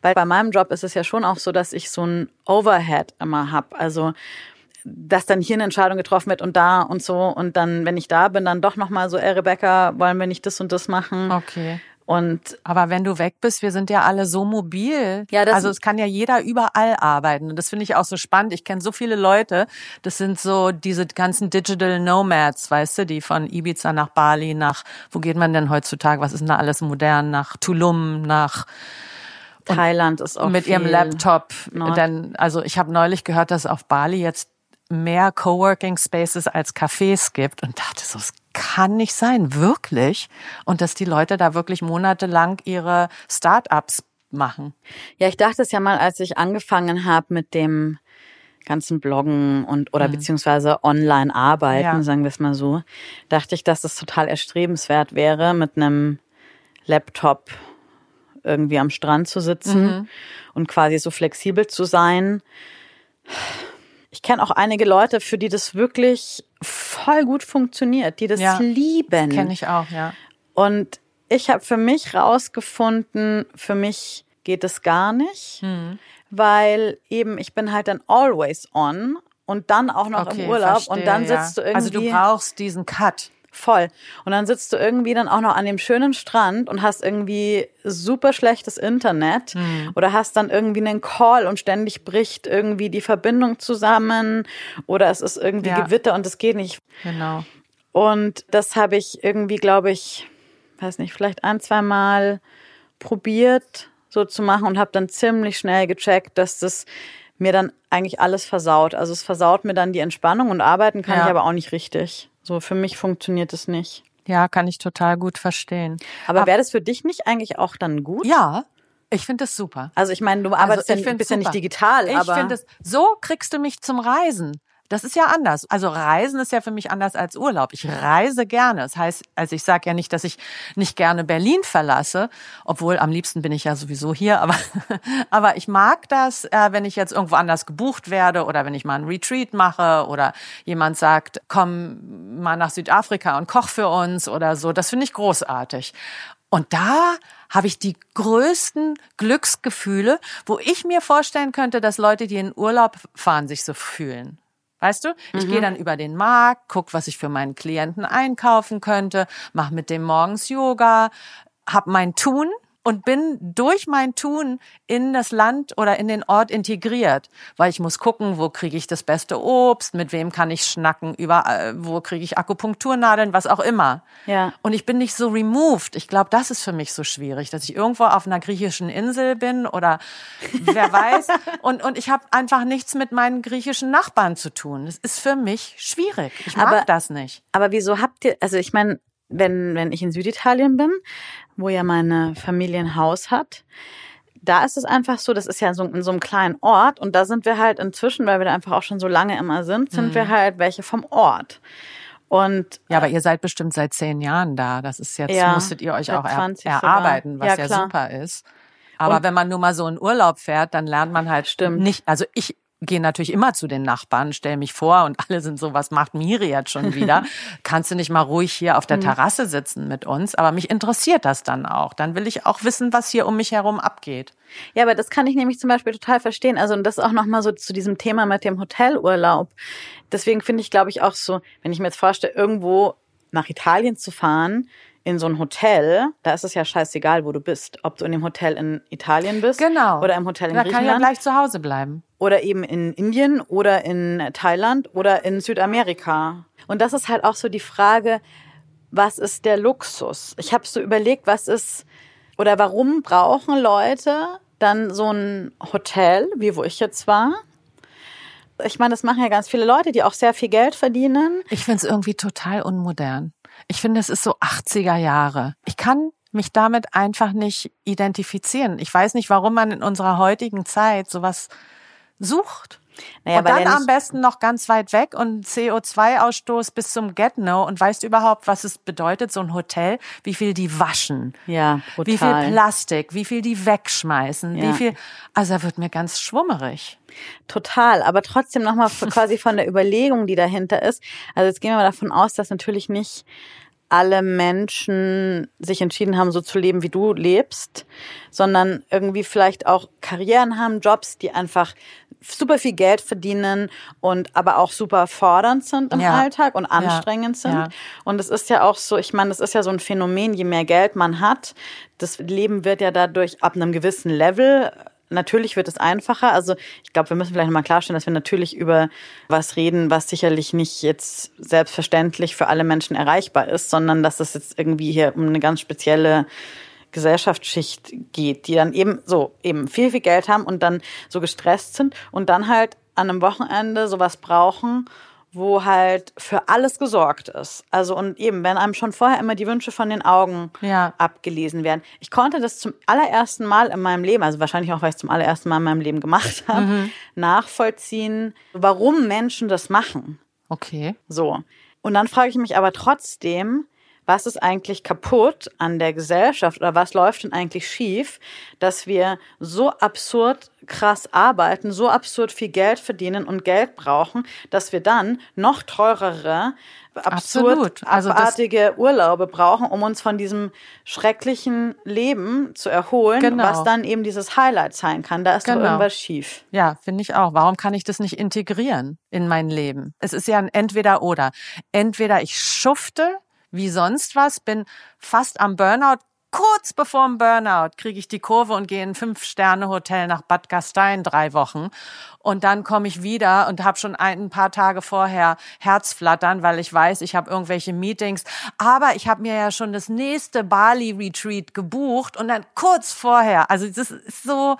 Weil bei meinem Job ist es ja schon auch so, dass ich so ein Overhead immer hab. Also dass dann hier eine Entscheidung getroffen wird und da und so und dann, wenn ich da bin, dann doch nochmal so, ey Rebecca, wollen wir nicht das und das machen? Okay. Und aber wenn du weg bist, wir sind ja alle so mobil. Ja, das also es kann ja jeder überall arbeiten und das finde ich auch so spannend. Ich kenne so viele Leute, das sind so diese ganzen Digital Nomads, weißt du, die von Ibiza nach Bali, nach wo geht man denn heutzutage? Was ist denn da alles modern? Nach Tulum, nach Thailand ist auch mit ihrem Laptop. Denn also ich habe neulich gehört, dass auf Bali jetzt mehr Coworking Spaces als Cafés gibt und dachte so, es kann nicht sein, wirklich. Und dass die Leute da wirklich monatelang ihre Start-ups machen. Ja, ich dachte es ja mal, als ich angefangen habe mit dem ganzen Bloggen und oder mhm. beziehungsweise online arbeiten, ja. sagen wir es mal so, dachte ich, dass es total erstrebenswert wäre, mit einem Laptop irgendwie am Strand zu sitzen mhm. und quasi so flexibel zu sein. Ich kenne auch einige Leute, für die das wirklich voll gut funktioniert, die das ja, lieben. Kenne ich auch, ja. Und ich habe für mich rausgefunden, für mich geht es gar nicht. Mhm weil eben ich bin halt dann always on und dann auch noch okay, im Urlaub verstehe, und dann sitzt ja. du irgendwie. Also du brauchst diesen Cut. Voll. Und dann sitzt du irgendwie dann auch noch an dem schönen Strand und hast irgendwie super schlechtes Internet hm. oder hast dann irgendwie einen Call und ständig bricht irgendwie die Verbindung zusammen oder es ist irgendwie ja. Gewitter und es geht nicht. Genau. Und das habe ich irgendwie, glaube ich, weiß nicht, vielleicht ein, zwei Mal probiert so zu machen und habe dann ziemlich schnell gecheckt, dass das mir dann eigentlich alles versaut. Also es versaut mir dann die Entspannung und arbeiten kann ja. ich aber auch nicht richtig. So für mich funktioniert es nicht. Ja, kann ich total gut verstehen. Aber wäre das für dich nicht eigentlich auch dann gut? Ja, ich finde das super. Also ich meine, du arbeitest also ja, bist ja nicht digital, ich aber ich finde es so kriegst du mich zum Reisen. Das ist ja anders. Also Reisen ist ja für mich anders als Urlaub. Ich reise gerne. Das heißt, also ich sage ja nicht, dass ich nicht gerne Berlin verlasse, obwohl am liebsten bin ich ja sowieso hier. Aber, aber ich mag das, äh, wenn ich jetzt irgendwo anders gebucht werde oder wenn ich mal einen Retreat mache oder jemand sagt, komm mal nach Südafrika und koch für uns oder so. Das finde ich großartig. Und da habe ich die größten Glücksgefühle, wo ich mir vorstellen könnte, dass Leute, die in Urlaub fahren, sich so fühlen. Weißt du? Ich mhm. gehe dann über den Markt, guck, was ich für meinen Klienten einkaufen könnte, mache mit dem morgens Yoga, hab mein Tun und bin durch mein Tun in das Land oder in den Ort integriert, weil ich muss gucken, wo kriege ich das beste Obst, mit wem kann ich schnacken, über äh, wo kriege ich Akupunkturnadeln, was auch immer. Ja. Und ich bin nicht so removed. Ich glaube, das ist für mich so schwierig, dass ich irgendwo auf einer griechischen Insel bin oder wer weiß und und ich habe einfach nichts mit meinen griechischen Nachbarn zu tun. Das ist für mich schwierig. Ich mag aber, das nicht. Aber wieso habt ihr also ich meine wenn, wenn ich in Süditalien bin, wo ja meine Familie ein Haus hat, da ist es einfach so, das ist ja so, in so einem kleinen Ort und da sind wir halt inzwischen, weil wir da einfach auch schon so lange immer sind, sind mhm. wir halt welche vom Ort. Und ja, aber ihr seid bestimmt seit zehn Jahren da. Das ist jetzt ja, musstet ihr euch auch er, erarbeiten, was ja, ja super ist. Aber und wenn man nur mal so in Urlaub fährt, dann lernt man halt stimmt. nicht. Also ich gehe natürlich immer zu den Nachbarn, stelle mich vor und alle sind so, was macht Miri jetzt schon wieder? Kannst du nicht mal ruhig hier auf der mhm. Terrasse sitzen mit uns? Aber mich interessiert das dann auch. Dann will ich auch wissen, was hier um mich herum abgeht. Ja, aber das kann ich nämlich zum Beispiel total verstehen. Also und das auch nochmal so zu diesem Thema mit dem Hotelurlaub. Deswegen finde ich, glaube ich, auch so, wenn ich mir jetzt vorstelle, irgendwo nach Italien zu fahren, in so ein Hotel, da ist es ja scheißegal, wo du bist. Ob du in dem Hotel in Italien bist genau. oder im Hotel in da Griechenland. Da kann ja gleich zu Hause bleiben. Oder eben in Indien oder in Thailand oder in Südamerika. Und das ist halt auch so die Frage, was ist der Luxus? Ich habe so überlegt, was ist oder warum brauchen Leute dann so ein Hotel, wie wo ich jetzt war? Ich meine, das machen ja ganz viele Leute, die auch sehr viel Geld verdienen. Ich finde es irgendwie total unmodern. Ich finde, es ist so 80er Jahre. Ich kann mich damit einfach nicht identifizieren. Ich weiß nicht, warum man in unserer heutigen Zeit sowas sucht. Naja, und dann am besten noch ganz weit weg und CO2-Ausstoß bis zum Get-No und weißt überhaupt, was es bedeutet, so ein Hotel, wie viel die waschen, ja, brutal. wie viel Plastik, wie viel die wegschmeißen, ja. wie viel, also da wird mir ganz schwummerig. Total, aber trotzdem nochmal quasi von der Überlegung, die dahinter ist. Also jetzt gehen wir mal davon aus, dass natürlich nicht alle Menschen sich entschieden haben, so zu leben, wie du lebst, sondern irgendwie vielleicht auch Karrieren haben, Jobs, die einfach super viel Geld verdienen und aber auch super fordernd sind im ja. Alltag und anstrengend ja. sind. Ja. Und es ist ja auch so, ich meine, es ist ja so ein Phänomen, je mehr Geld man hat, das Leben wird ja dadurch ab einem gewissen Level Natürlich wird es einfacher. Also ich glaube, wir müssen vielleicht nochmal klarstellen, dass wir natürlich über was reden, was sicherlich nicht jetzt selbstverständlich für alle Menschen erreichbar ist, sondern dass es jetzt irgendwie hier um eine ganz spezielle Gesellschaftsschicht geht, die dann eben so eben viel, viel Geld haben und dann so gestresst sind und dann halt an einem Wochenende sowas brauchen, wo halt für alles gesorgt ist. Also und eben, wenn einem schon vorher immer die Wünsche von den Augen Ja. abgelesen werden. Ich konnte das zum allerersten Mal in meinem Leben, also wahrscheinlich auch, weil ich es zum allerersten Mal in meinem Leben gemacht habe, Mhm. nachvollziehen, warum Menschen das machen. Okay. So. Und dann frage ich mich aber trotzdem, was ist eigentlich kaputt an der Gesellschaft oder was läuft denn eigentlich schief, dass wir so absurd krass arbeiten, so absurd viel Geld verdienen und Geld brauchen, dass wir dann noch teurere, absurd. Also abartige Urlaube brauchen, um uns von diesem schrecklichen Leben zu erholen, Genau. was dann eben dieses Highlight sein kann. Da ist doch Genau. irgendwas schief. Ja, finde ich auch. Warum kann ich das nicht integrieren in mein Leben? Es ist ja ein Entweder-Oder. Entweder ich schufte wie sonst was, bin fast am Burnout. Kurz bevor dem Burnout kriege ich die Kurve und gehe in ein Fünf-Sterne-Hotel nach Bad Gastein drei Wochen. Und dann komme ich wieder und habe schon ein, paar Tage vorher Herzflattern, weil ich weiß, ich habe irgendwelche Meetings. Aber ich habe mir ja schon das nächste Bali-Retreat gebucht und dann kurz vorher. Also das ist so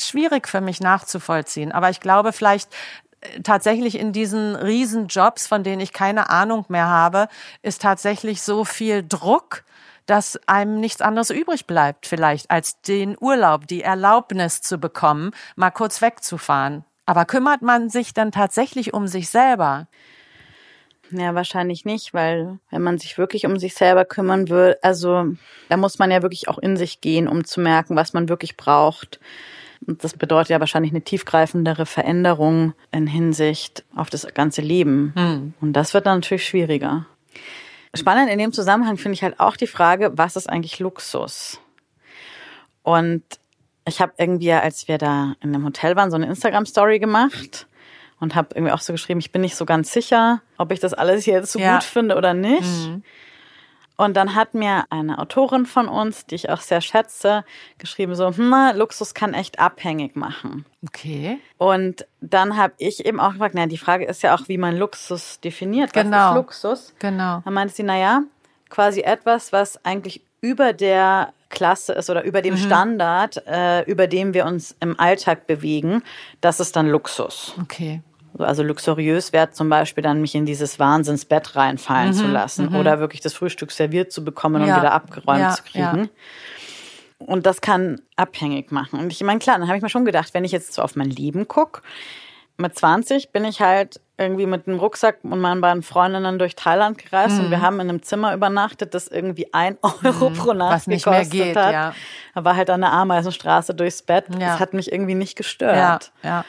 schwierig für mich nachzuvollziehen. Aber ich glaube, vielleicht äh, tatsächlich in diesen Riesenjobs, von denen ich keine Ahnung mehr habe, ist tatsächlich so viel Druck, dass einem nichts anderes übrig bleibt, vielleicht, als den Urlaub, die Erlaubnis zu bekommen, mal kurz wegzufahren. Aber kümmert man sich dann tatsächlich um sich selber? Ja, wahrscheinlich nicht, weil wenn man sich wirklich um sich selber kümmern will, also da muss man ja wirklich auch in sich gehen, um zu merken, was man wirklich braucht. Und das bedeutet ja wahrscheinlich eine tiefgreifendere Veränderung in Hinsicht auf das ganze Leben. Und das wird dann natürlich schwieriger. Spannend in dem Zusammenhang finde ich halt auch die Frage, was ist eigentlich Luxus? Und ich habe irgendwie, als wir da in einem Hotel waren, so eine Instagram-Story gemacht und habe irgendwie auch so geschrieben, ich bin nicht so ganz sicher, ob ich das alles jetzt so Ja. gut finde oder nicht. Und dann hat mir eine Autorin von uns, die ich auch sehr schätze, geschrieben so, hm, Luxus kann echt abhängig machen. Okay. Und dann habe ich eben auch gefragt, na, die Frage ist ja auch, wie man Luxus definiert. Was Genau. ist Luxus? Genau. Dann meinte sie, naja, quasi etwas, was eigentlich über der Klasse ist oder über dem Mhm. Standard, äh, über dem wir uns im Alltag bewegen, das ist dann Luxus. Okay. Also luxuriös wäre zum Beispiel dann, mich in dieses Wahnsinnsbett reinfallen zu lassen oder wirklich das Frühstück serviert zu bekommen und Mhm, Ja. wieder abgeräumt Ja, zu kriegen. Und das kann abhängig machen. Und ich meine, klar, dann habe ich mir schon gedacht, wenn ich jetzt so auf mein Leben gucke, mit 20 bin ich halt irgendwie mit einem Rucksack und meinen beiden Freundinnen durch Thailand gereist Mhm. und wir haben in einem Zimmer übernachtet, das irgendwie ein Euro pro Nacht Was nicht mehr gekostet geht, hat. ja. Da war halt an der Ameisenstraße durchs Bett. Ja. Das hat mich irgendwie nicht gestört. Ja, ja.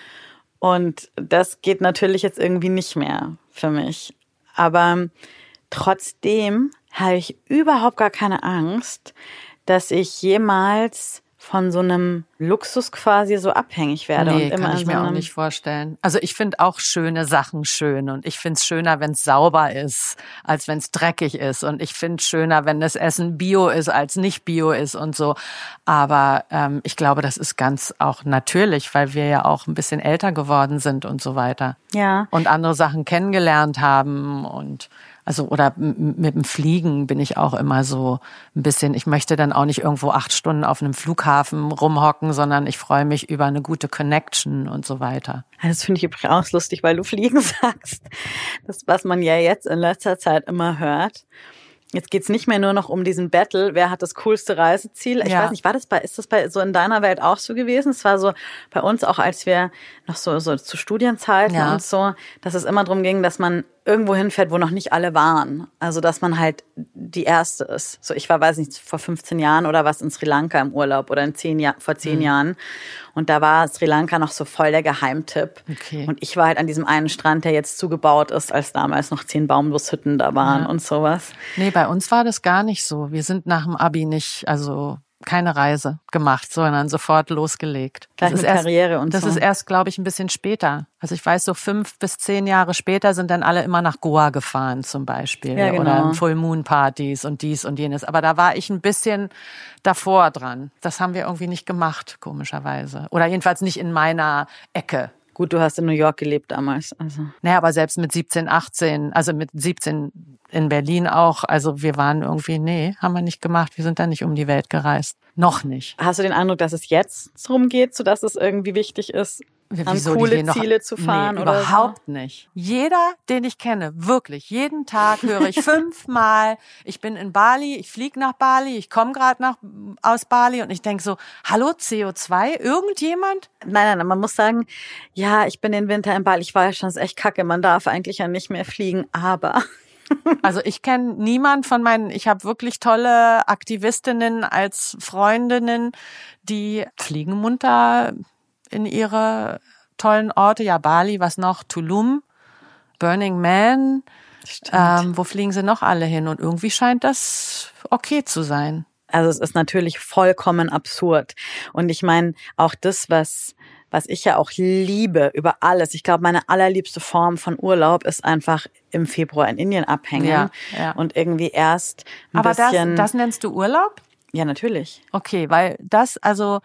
Und das geht natürlich jetzt irgendwie nicht mehr für mich. Aber trotzdem habe ich überhaupt gar keine Angst, dass ich jemals von so einem Luxus quasi so abhängig werde Nee, und immer kann ich so mir auch nicht vorstellen. Also ich finde auch schöne Sachen schön und ich finde es schöner, wenn es sauber ist, als wenn es dreckig ist. Und ich finde es schöner, wenn das Essen bio ist, als nicht bio ist und so. Aber ähm, ich glaube, das ist ganz auch natürlich, weil wir ja auch ein bisschen älter geworden sind und so weiter. Ja. Und andere Sachen kennengelernt haben und also oder mit dem Fliegen bin ich auch immer so ein bisschen, ich möchte dann auch nicht irgendwo acht Stunden auf einem Flughafen rumhocken, sondern ich freue mich über eine gute Connection und so weiter. Das finde ich übrigens auch lustig, weil du fliegen sagst. Das, was man ja jetzt in letzter Zeit immer hört. Jetzt geht's nicht mehr nur noch um diesen Battle, wer hat das coolste Reiseziel. Ich Ja. weiß nicht, war das bei, ist das bei so in deiner Welt auch so gewesen? Es war so bei uns auch, als wir noch so, so zu Studienzeiten Ja. und so, dass es immer darum ging, dass man irgendwo hinfährt, wo noch nicht alle waren. Also, dass man halt die Erste ist. So, ich war, weiß nicht, vor 15 Jahren oder was in Sri Lanka im Urlaub oder in zehn Jahr, vor zehn Mhm. Jahren. Und da war Sri Lanka noch so voll der Geheimtipp. Okay. Und ich war halt an diesem einen Strand, der jetzt zugebaut ist, als damals noch zehn Baumlusshütten da waren und sowas. Nee, bei uns war das gar nicht so. Wir sind nach dem Abi nicht, also keine Reise gemacht, sondern sofort losgelegt. Gleich das ist erst, Karriere und Das so. ist erst, glaube ich, ein bisschen später. Also ich weiß, so fünf bis zehn Jahre später sind dann alle immer nach Goa gefahren zum Beispiel. Ja, genau. Oder Full Moon Partys und dies und jenes. Aber da war ich ein bisschen davor dran. Das haben wir irgendwie nicht gemacht, komischerweise. Oder jedenfalls nicht in meiner Ecke. Gut, du hast in New York gelebt damals. Also. Naja, aber selbst mit 17, 18, also mit 17 in Berlin auch, also wir waren irgendwie, nee, haben wir nicht gemacht. Wir sind da nicht um die Welt gereist. Noch nicht. Hast du den Eindruck, dass es jetzt darum geht, so dass es irgendwie wichtig ist, an die coole gehen doch- Ziele zu fahren nee, oder überhaupt nicht. Jeder, den ich kenne, wirklich, jeden Tag höre ich fünfmal, ich bin in Bali, ich fliege nach Bali, ich komme gerade nach aus Bali und ich denk so, hallo CO2, irgendjemand? so. Nein, nein, man muss sagen, ja, ich bin den Winter in Bali. Ich war ja schon, ist echt kacke. Man darf eigentlich ja nicht mehr fliegen, aber Also ich kenne niemand von meinen, ich habe wirklich tolle Aktivistinnen als Freundinnen, die fliegen munter in ihre tollen Orte, ja Bali, was noch, Tulum, Burning Man, ähm, wo fliegen sie noch alle hin? Und irgendwie scheint das okay zu sein. Also es ist natürlich vollkommen absurd. Und ich meine, auch das, was, was ich ja auch liebe über alles. Ich glaube, meine allerliebste Form von Urlaub ist einfach im Februar in Indien abhängen. Ja, ja. Und irgendwie erst ein Aber das, bisschen. das nennst du Urlaub? ja, natürlich. Okay, weil das, also,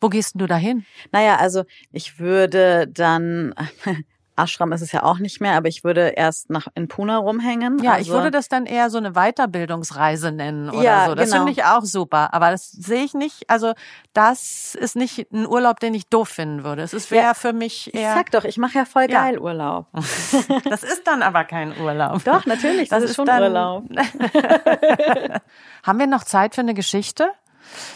wo gehst denn du dahin? Naja, also ich würde dann, Ashram ist es ja auch nicht mehr, aber ich würde erst nach in Pune rumhängen. Ja, also, ich würde das dann eher so eine Weiterbildungsreise nennen oder Ja, so. Das genau. finde ich auch super. Aber das sehe ich nicht, also das ist nicht ein Urlaub, den ich doof finden würde. Es ist wäre Ja, für mich Ich eher. sag doch, ich mache ja voll Ja. geil Urlaub. Das ist dann aber kein Urlaub. Doch, natürlich, das, ist schon dann- Urlaub. Haben wir noch Zeit für eine Geschichte?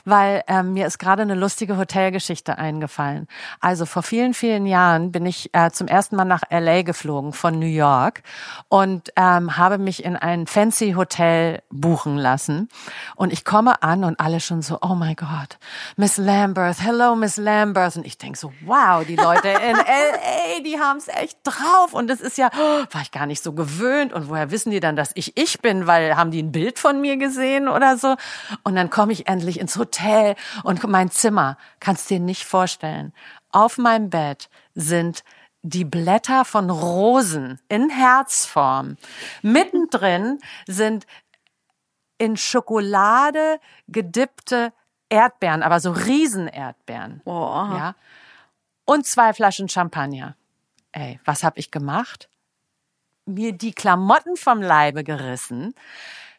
Weil ähm, mir ist gerade eine lustige Hotelgeschichte eingefallen. Also vor vielen, vielen Jahren bin ich äh, zum ersten Mal nach LA geflogen von New York und ähm, habe mich in ein fancy Hotel buchen lassen. Und ich komme an und alle schon so, oh my God, Miss Lambert, hello Miss Lambert. Und ich denk so, wow, die Leute in LA, die haben es echt drauf. Und das ist ja, oh, war ich gar nicht so gewöhnt. Und woher wissen die dann, dass ich ich bin? Weil haben die ein Bild von mir gesehen oder so? Und dann komme ich endlich ins Hotel und mein Zimmer, kannst dir nicht vorstellen. Auf meinem Bett sind die Blätter von Rosen in Herzform. Mittendrin sind in Schokolade gedippte Erdbeeren, aber so Riesenerdbeeren. Oh. Ja. Und zwei Flaschen Champagner. Ey, was hab ich gemacht? Mir die Klamotten vom Leibe gerissen,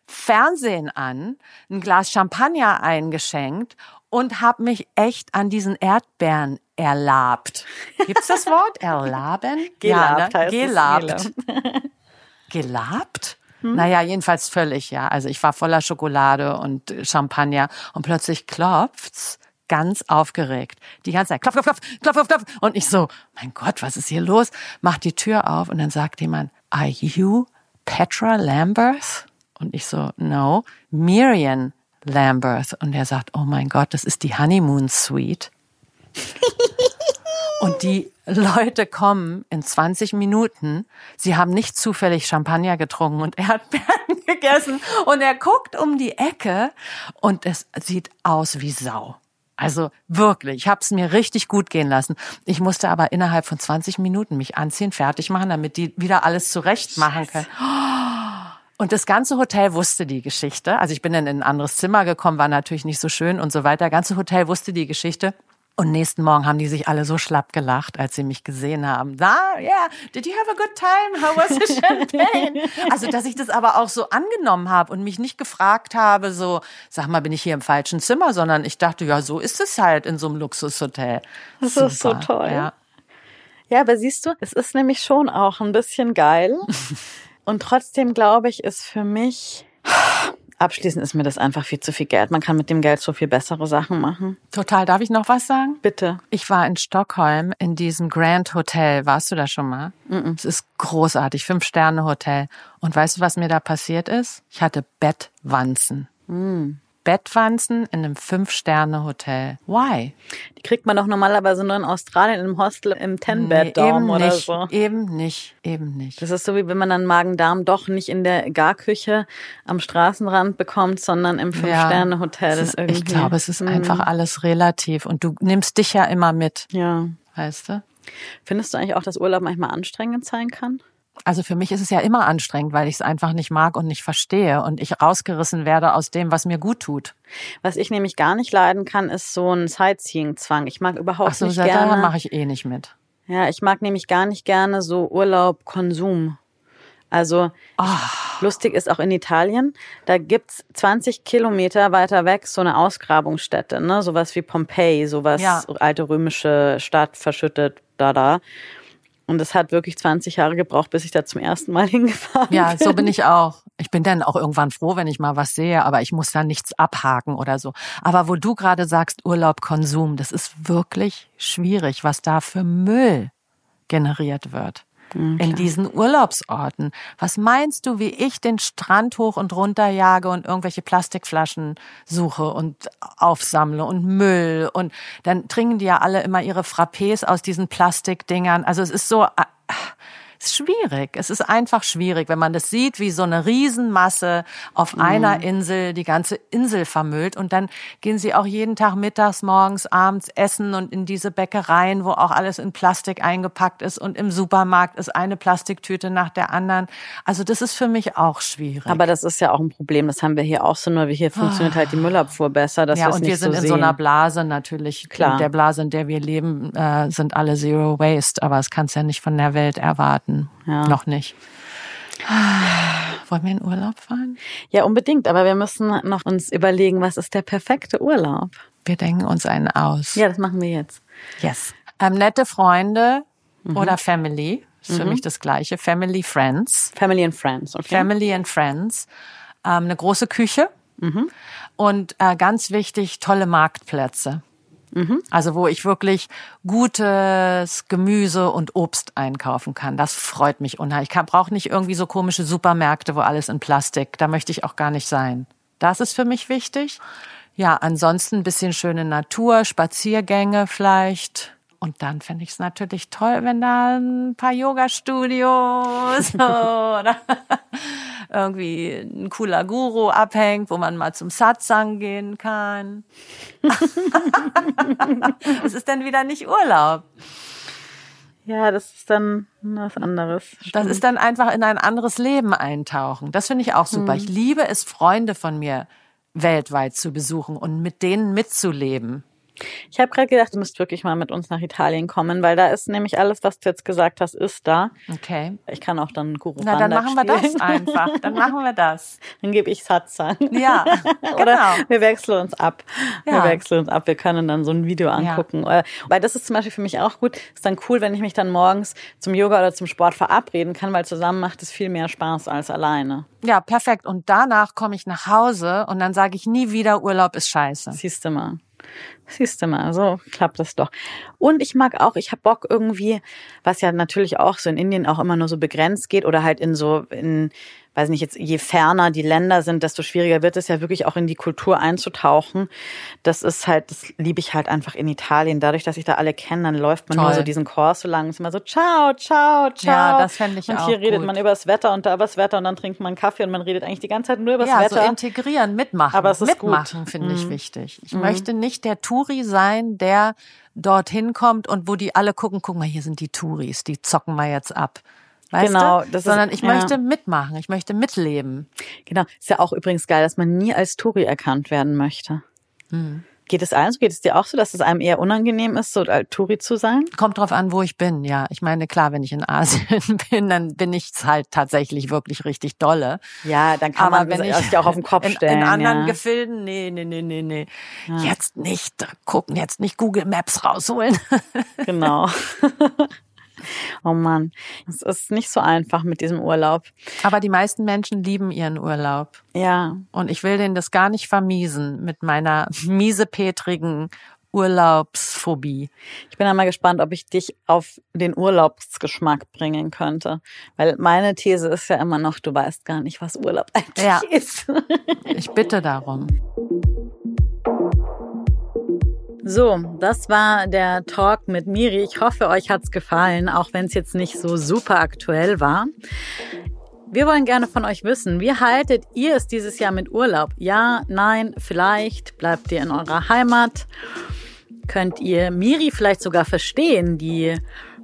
Fernsehen an, ein Glas Champagner eingeschenkt und hab mich echt an diesen Erdbeeren erlabt. Gibt's das Wort? Erlaben? Gelabt ja, heißt es, Gelabt. Gelabt? Naja, jedenfalls völlig, ja. Also ich war voller Schokolade und Champagner und plötzlich klopft's ganz aufgeregt. Die ganze Zeit klopf, klopf, klopf, klopf, klopf, klopf. Und ich so, mein Gott, was ist hier los? Mach die Tür auf und dann sagt jemand, are you Petra Lambert? Und ich so, no, Miriam Lambert. Und er sagt, oh mein Gott, das ist die Honeymoon Suite. Und die Leute kommen in 20 Minuten. Sie haben nicht zufällig Champagner getrunken und Erdbeeren gegessen. Und er guckt um die Ecke und es sieht aus wie Sau. Also wirklich, ich habe es mir richtig gut gehen lassen. Ich musste aber innerhalb von 20 Minuten mich anziehen, fertig machen, damit die wieder alles zurecht machen können. Und das ganze Hotel wusste die Geschichte. Also ich bin dann in ein anderes Zimmer gekommen, war natürlich nicht so schön und so weiter. Das ganze Hotel wusste die Geschichte. Und nächsten Morgen haben die sich alle so schlapp gelacht, als sie mich gesehen haben. Da, yeah, did you have a good time? How was the champagne? Also, dass ich das aber auch so angenommen habe und mich nicht gefragt habe, so, sag mal, bin ich hier im falschen Zimmer, sondern ich dachte, ja, so ist es halt in so einem Luxushotel. Das ist so Super, toll. Ja. Ja, aber siehst du, es ist nämlich schon auch ein bisschen geil. Und trotzdem glaube ich, ist für mich, abschließend ist mir das einfach viel zu viel Geld. Man kann mit dem Geld so viel bessere Sachen machen. Total. Darf ich noch was sagen? Bitte. Ich war in Stockholm in diesem Grand Hotel. Warst du da schon mal? Es ist großartig, fünf Sterne Hotel. Und weißt du, was mir da passiert ist? Ich hatte Bettwanzen. Bettwanzen in einem fünf Sterne Hotel. Why? Die kriegt man doch normalerweise nur in Australien im Hostel im Nee, Ten-Bed-Dorm eben oder nicht, so. eben nicht, eben nicht. Das ist so wie wenn man dann Magen-Darm doch nicht in der Garküche am Straßenrand bekommt, sondern im Fünf-Sterne-Hotel. irgendwie- ich glaube, es ist Mhm. einfach alles relativ und du nimmst dich ja immer mit, Ja. weißt du? Findest du eigentlich auch, dass Urlaub manchmal anstrengend sein kann? Also für mich ist es ja immer anstrengend, weil ich es einfach nicht mag und nicht verstehe und ich rausgerissen werde aus dem, was mir gut tut. Was ich nämlich gar nicht leiden kann, ist so ein Sightseeing-Zwang. Ich mag überhaupt Ach so, nicht da gerne. mache ich eh nicht mit. Ja, ich mag nämlich gar nicht gerne so Urlaub-Konsum. Also Ah. lustig ist auch in Italien, da gibt's 20 Kilometer weiter weg so eine Ausgrabungsstätte, ne? Sowas wie Pompeji, sowas Ja. alte römische Stadt verschüttet, da da. Und es hat wirklich 20 Jahre gebraucht, bis ich da zum ersten Mal hingefahren bin. Ja, so bin ich auch. Ich bin dann auch irgendwann froh, wenn ich mal was sehe, aber ich muss da nichts abhaken oder so. Aber wo du gerade sagst, Urlaub, Konsum, das ist wirklich schwierig, was da für Müll generiert wird. Mhm, in diesen Urlaubsorten. Was meinst du, wie ich den Strand hoch und runter jage und irgendwelche Plastikflaschen suche und aufsammle und Müll und dann trinken die ja alle immer ihre Frappés aus diesen Plastikdingern. Also es ist so, ist schwierig. Es ist einfach schwierig, wenn man das sieht, wie so eine Riesenmasse auf mhm. einer Insel die ganze Insel vermüllt. Und dann gehen sie auch jeden Tag mittags, morgens, abends essen und in diese Bäckereien, wo auch alles in Plastik eingepackt ist. Und im Supermarkt ist eine Plastiktüte nach der anderen. Also das ist für mich auch schwierig. Aber das ist ja auch ein Problem. Das haben wir hier auch so, nur wie hier funktioniert halt die Müllabfuhr besser. Dass ja, und wir sind so in so einer Blase natürlich. Klar. In der Blase, in der wir leben, äh, sind alle Zero Waste. Aber es kann es ja nicht von der Welt erwarten hatten. Ja. Noch nicht. Wollen wir in Urlaub fahren? Ja, unbedingt. Aber wir müssen noch uns überlegen, was ist der perfekte Urlaub? Wir denken uns einen aus. Ja, das machen wir jetzt. Yes. Ähm, nette Freunde mhm. oder Family. Ist mhm. für mich das Gleiche. Family, Friends. Family and Friends, okay. Family and Friends. Ähm, eine große Küche. Mhm. Und äh, ganz wichtig, tolle Marktplätze. Mhm. Also wo ich wirklich gutes Gemüse und Obst einkaufen kann. Das freut mich unheimlich. Ich brauche nicht irgendwie so komische Supermärkte, wo alles in Plastik. Da möchte ich auch gar nicht sein. Das ist für mich wichtig. Ja, ansonsten ein bisschen schöne Natur, Spaziergänge vielleicht. Und dann fände ich es natürlich toll, wenn da ein paar Yoga-Studios oder irgendwie ein cooler Guru abhängt, wo man mal zum Satsang gehen kann. Es ist dann wieder nicht Urlaub. Ja, das ist dann was anderes. Stimmt. Das ist dann einfach in ein anderes Leben eintauchen. Das finde ich auch super. Hm. Ich liebe es, Freunde von mir weltweit zu besuchen und mit denen mitzuleben. Ich habe gerade gedacht, du musst wirklich mal mit uns nach Italien kommen, weil da ist nämlich alles, was du jetzt gesagt hast, ist da. Okay. Ich kann auch dann Guru Na, dann machen wir das einfach. Dann machen wir das. Dann gebe ich Satzang. Ja, genau. Oder wir wechseln uns ab. Ja. Wir wechseln uns ab. Wir können dann so ein Video angucken. Ja. Weil das ist zum Beispiel für mich auch gut. Ist dann cool, wenn ich mich dann morgens zum Yoga oder zum Sport verabreden kann, weil zusammen macht es viel mehr Spaß als alleine. Ja, perfekt. Und danach komme ich nach Hause und dann sage ich nie wieder, Urlaub ist scheiße. Siehst du mal. Siehst du mal, so klappt das doch. Und ich mag auch, ich habe Bock irgendwie, was ja natürlich auch so in Indien auch immer nur so begrenzt geht oder halt in so in weiß nicht, jetzt je ferner die Länder sind, desto schwieriger wird es ja wirklich auch in die Kultur einzutauchen. Das ist halt, das liebe ich halt einfach in Italien. Dadurch, dass ich da alle kenne, dann läuft man Toll. nur so diesen Chor so lang. Ist immer so, ciao, ciao, ciao. Ja, das fände ich und auch Und hier redet gut. man über das Wetter und da über das Wetter und dann trinkt man Kaffee und man redet eigentlich die ganze Zeit nur über das ja, Wetter. So integrieren, mitmachen. Aber es ist mitmachen finde ich mhm. wichtig. Ich mhm. möchte nicht der Touri sein, der dorthin kommt und wo die alle gucken, guck mal, hier sind die Touris, die zocken wir jetzt ab. Weißt genau, du? sondern ist, ich ja. möchte mitmachen, ich möchte mitleben. Genau, ist ja auch übrigens geil, dass man nie als Touri erkannt werden möchte. Hm. Geht es allen so? Geht es dir auch so, dass es einem eher unangenehm ist, so als Touri zu sein? Kommt drauf an, wo ich bin, ja. Ich meine, klar, wenn ich in Asien bin, dann bin ich halt tatsächlich wirklich richtig dolle. Ja, dann kann Aber man wenn ich ja auch auf den Kopf stellen. In, in anderen ja. Gefilden, nee, nee, nee, nee, nee. Ja. Jetzt nicht gucken, jetzt nicht Google Maps rausholen. Genau. Oh Mann, es ist nicht so einfach mit diesem Urlaub. Aber die meisten Menschen lieben ihren Urlaub. Ja. Und ich will denen das gar nicht vermiesen mit meiner miesepetrigen Urlaubsphobie. Ich bin einmal gespannt, ob ich dich auf den Urlaubsgeschmack bringen könnte. Weil meine These ist ja immer noch, du weißt gar nicht, was Urlaub eigentlich ja. ist. ich bitte darum. So, das war der Talk mit Miri. Ich hoffe, euch hat's gefallen, auch wenn es jetzt nicht so super aktuell war. Wir wollen gerne von euch wissen, wie haltet ihr es dieses Jahr mit Urlaub? Ja, nein, vielleicht bleibt ihr in eurer Heimat? Könnt ihr Miri vielleicht sogar verstehen, die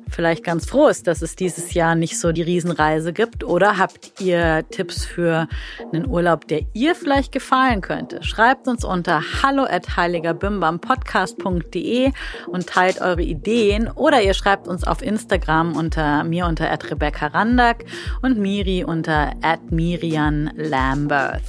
vielleicht ganz froh ist, dass es dieses Jahr nicht so die Riesenreise gibt? Oder habt ihr Tipps für einen Urlaub, der ihr vielleicht gefallen könnte? Schreibt uns unter hallo at heiligerbimbampodcast.de und teilt eure Ideen. Oder ihr schreibt uns auf Instagram unter mir unter at Rebecca Randack und Miri unter at Mirian Lambert.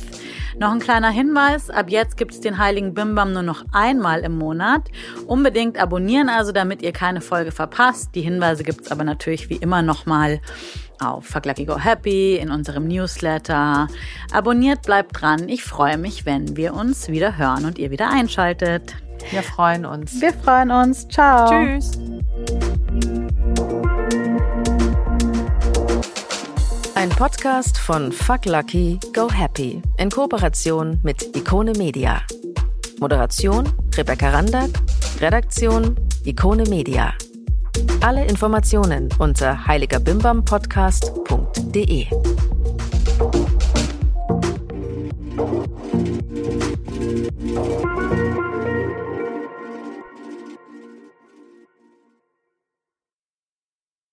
Noch ein kleiner Hinweis, ab jetzt gibt es den Heiligen Bimbam nur noch einmal im Monat. Unbedingt abonnieren also, damit ihr keine Folge verpasst. Die Hinweise gibt es aber natürlich wie immer nochmal auf Fuck Lucky Go Happy, in unserem Newsletter. Abonniert, bleibt dran. Ich freue mich, wenn wir uns wieder hören und ihr wieder einschaltet. Wir freuen uns. Wir freuen uns. Ciao. Tschüss. Ein Podcast von Fuck Lucky Go Happy in Kooperation mit Ikone Media. Moderation Rebecca Randack, Redaktion Ikone Media. Alle Informationen unter heiligerbimbampodcast.de.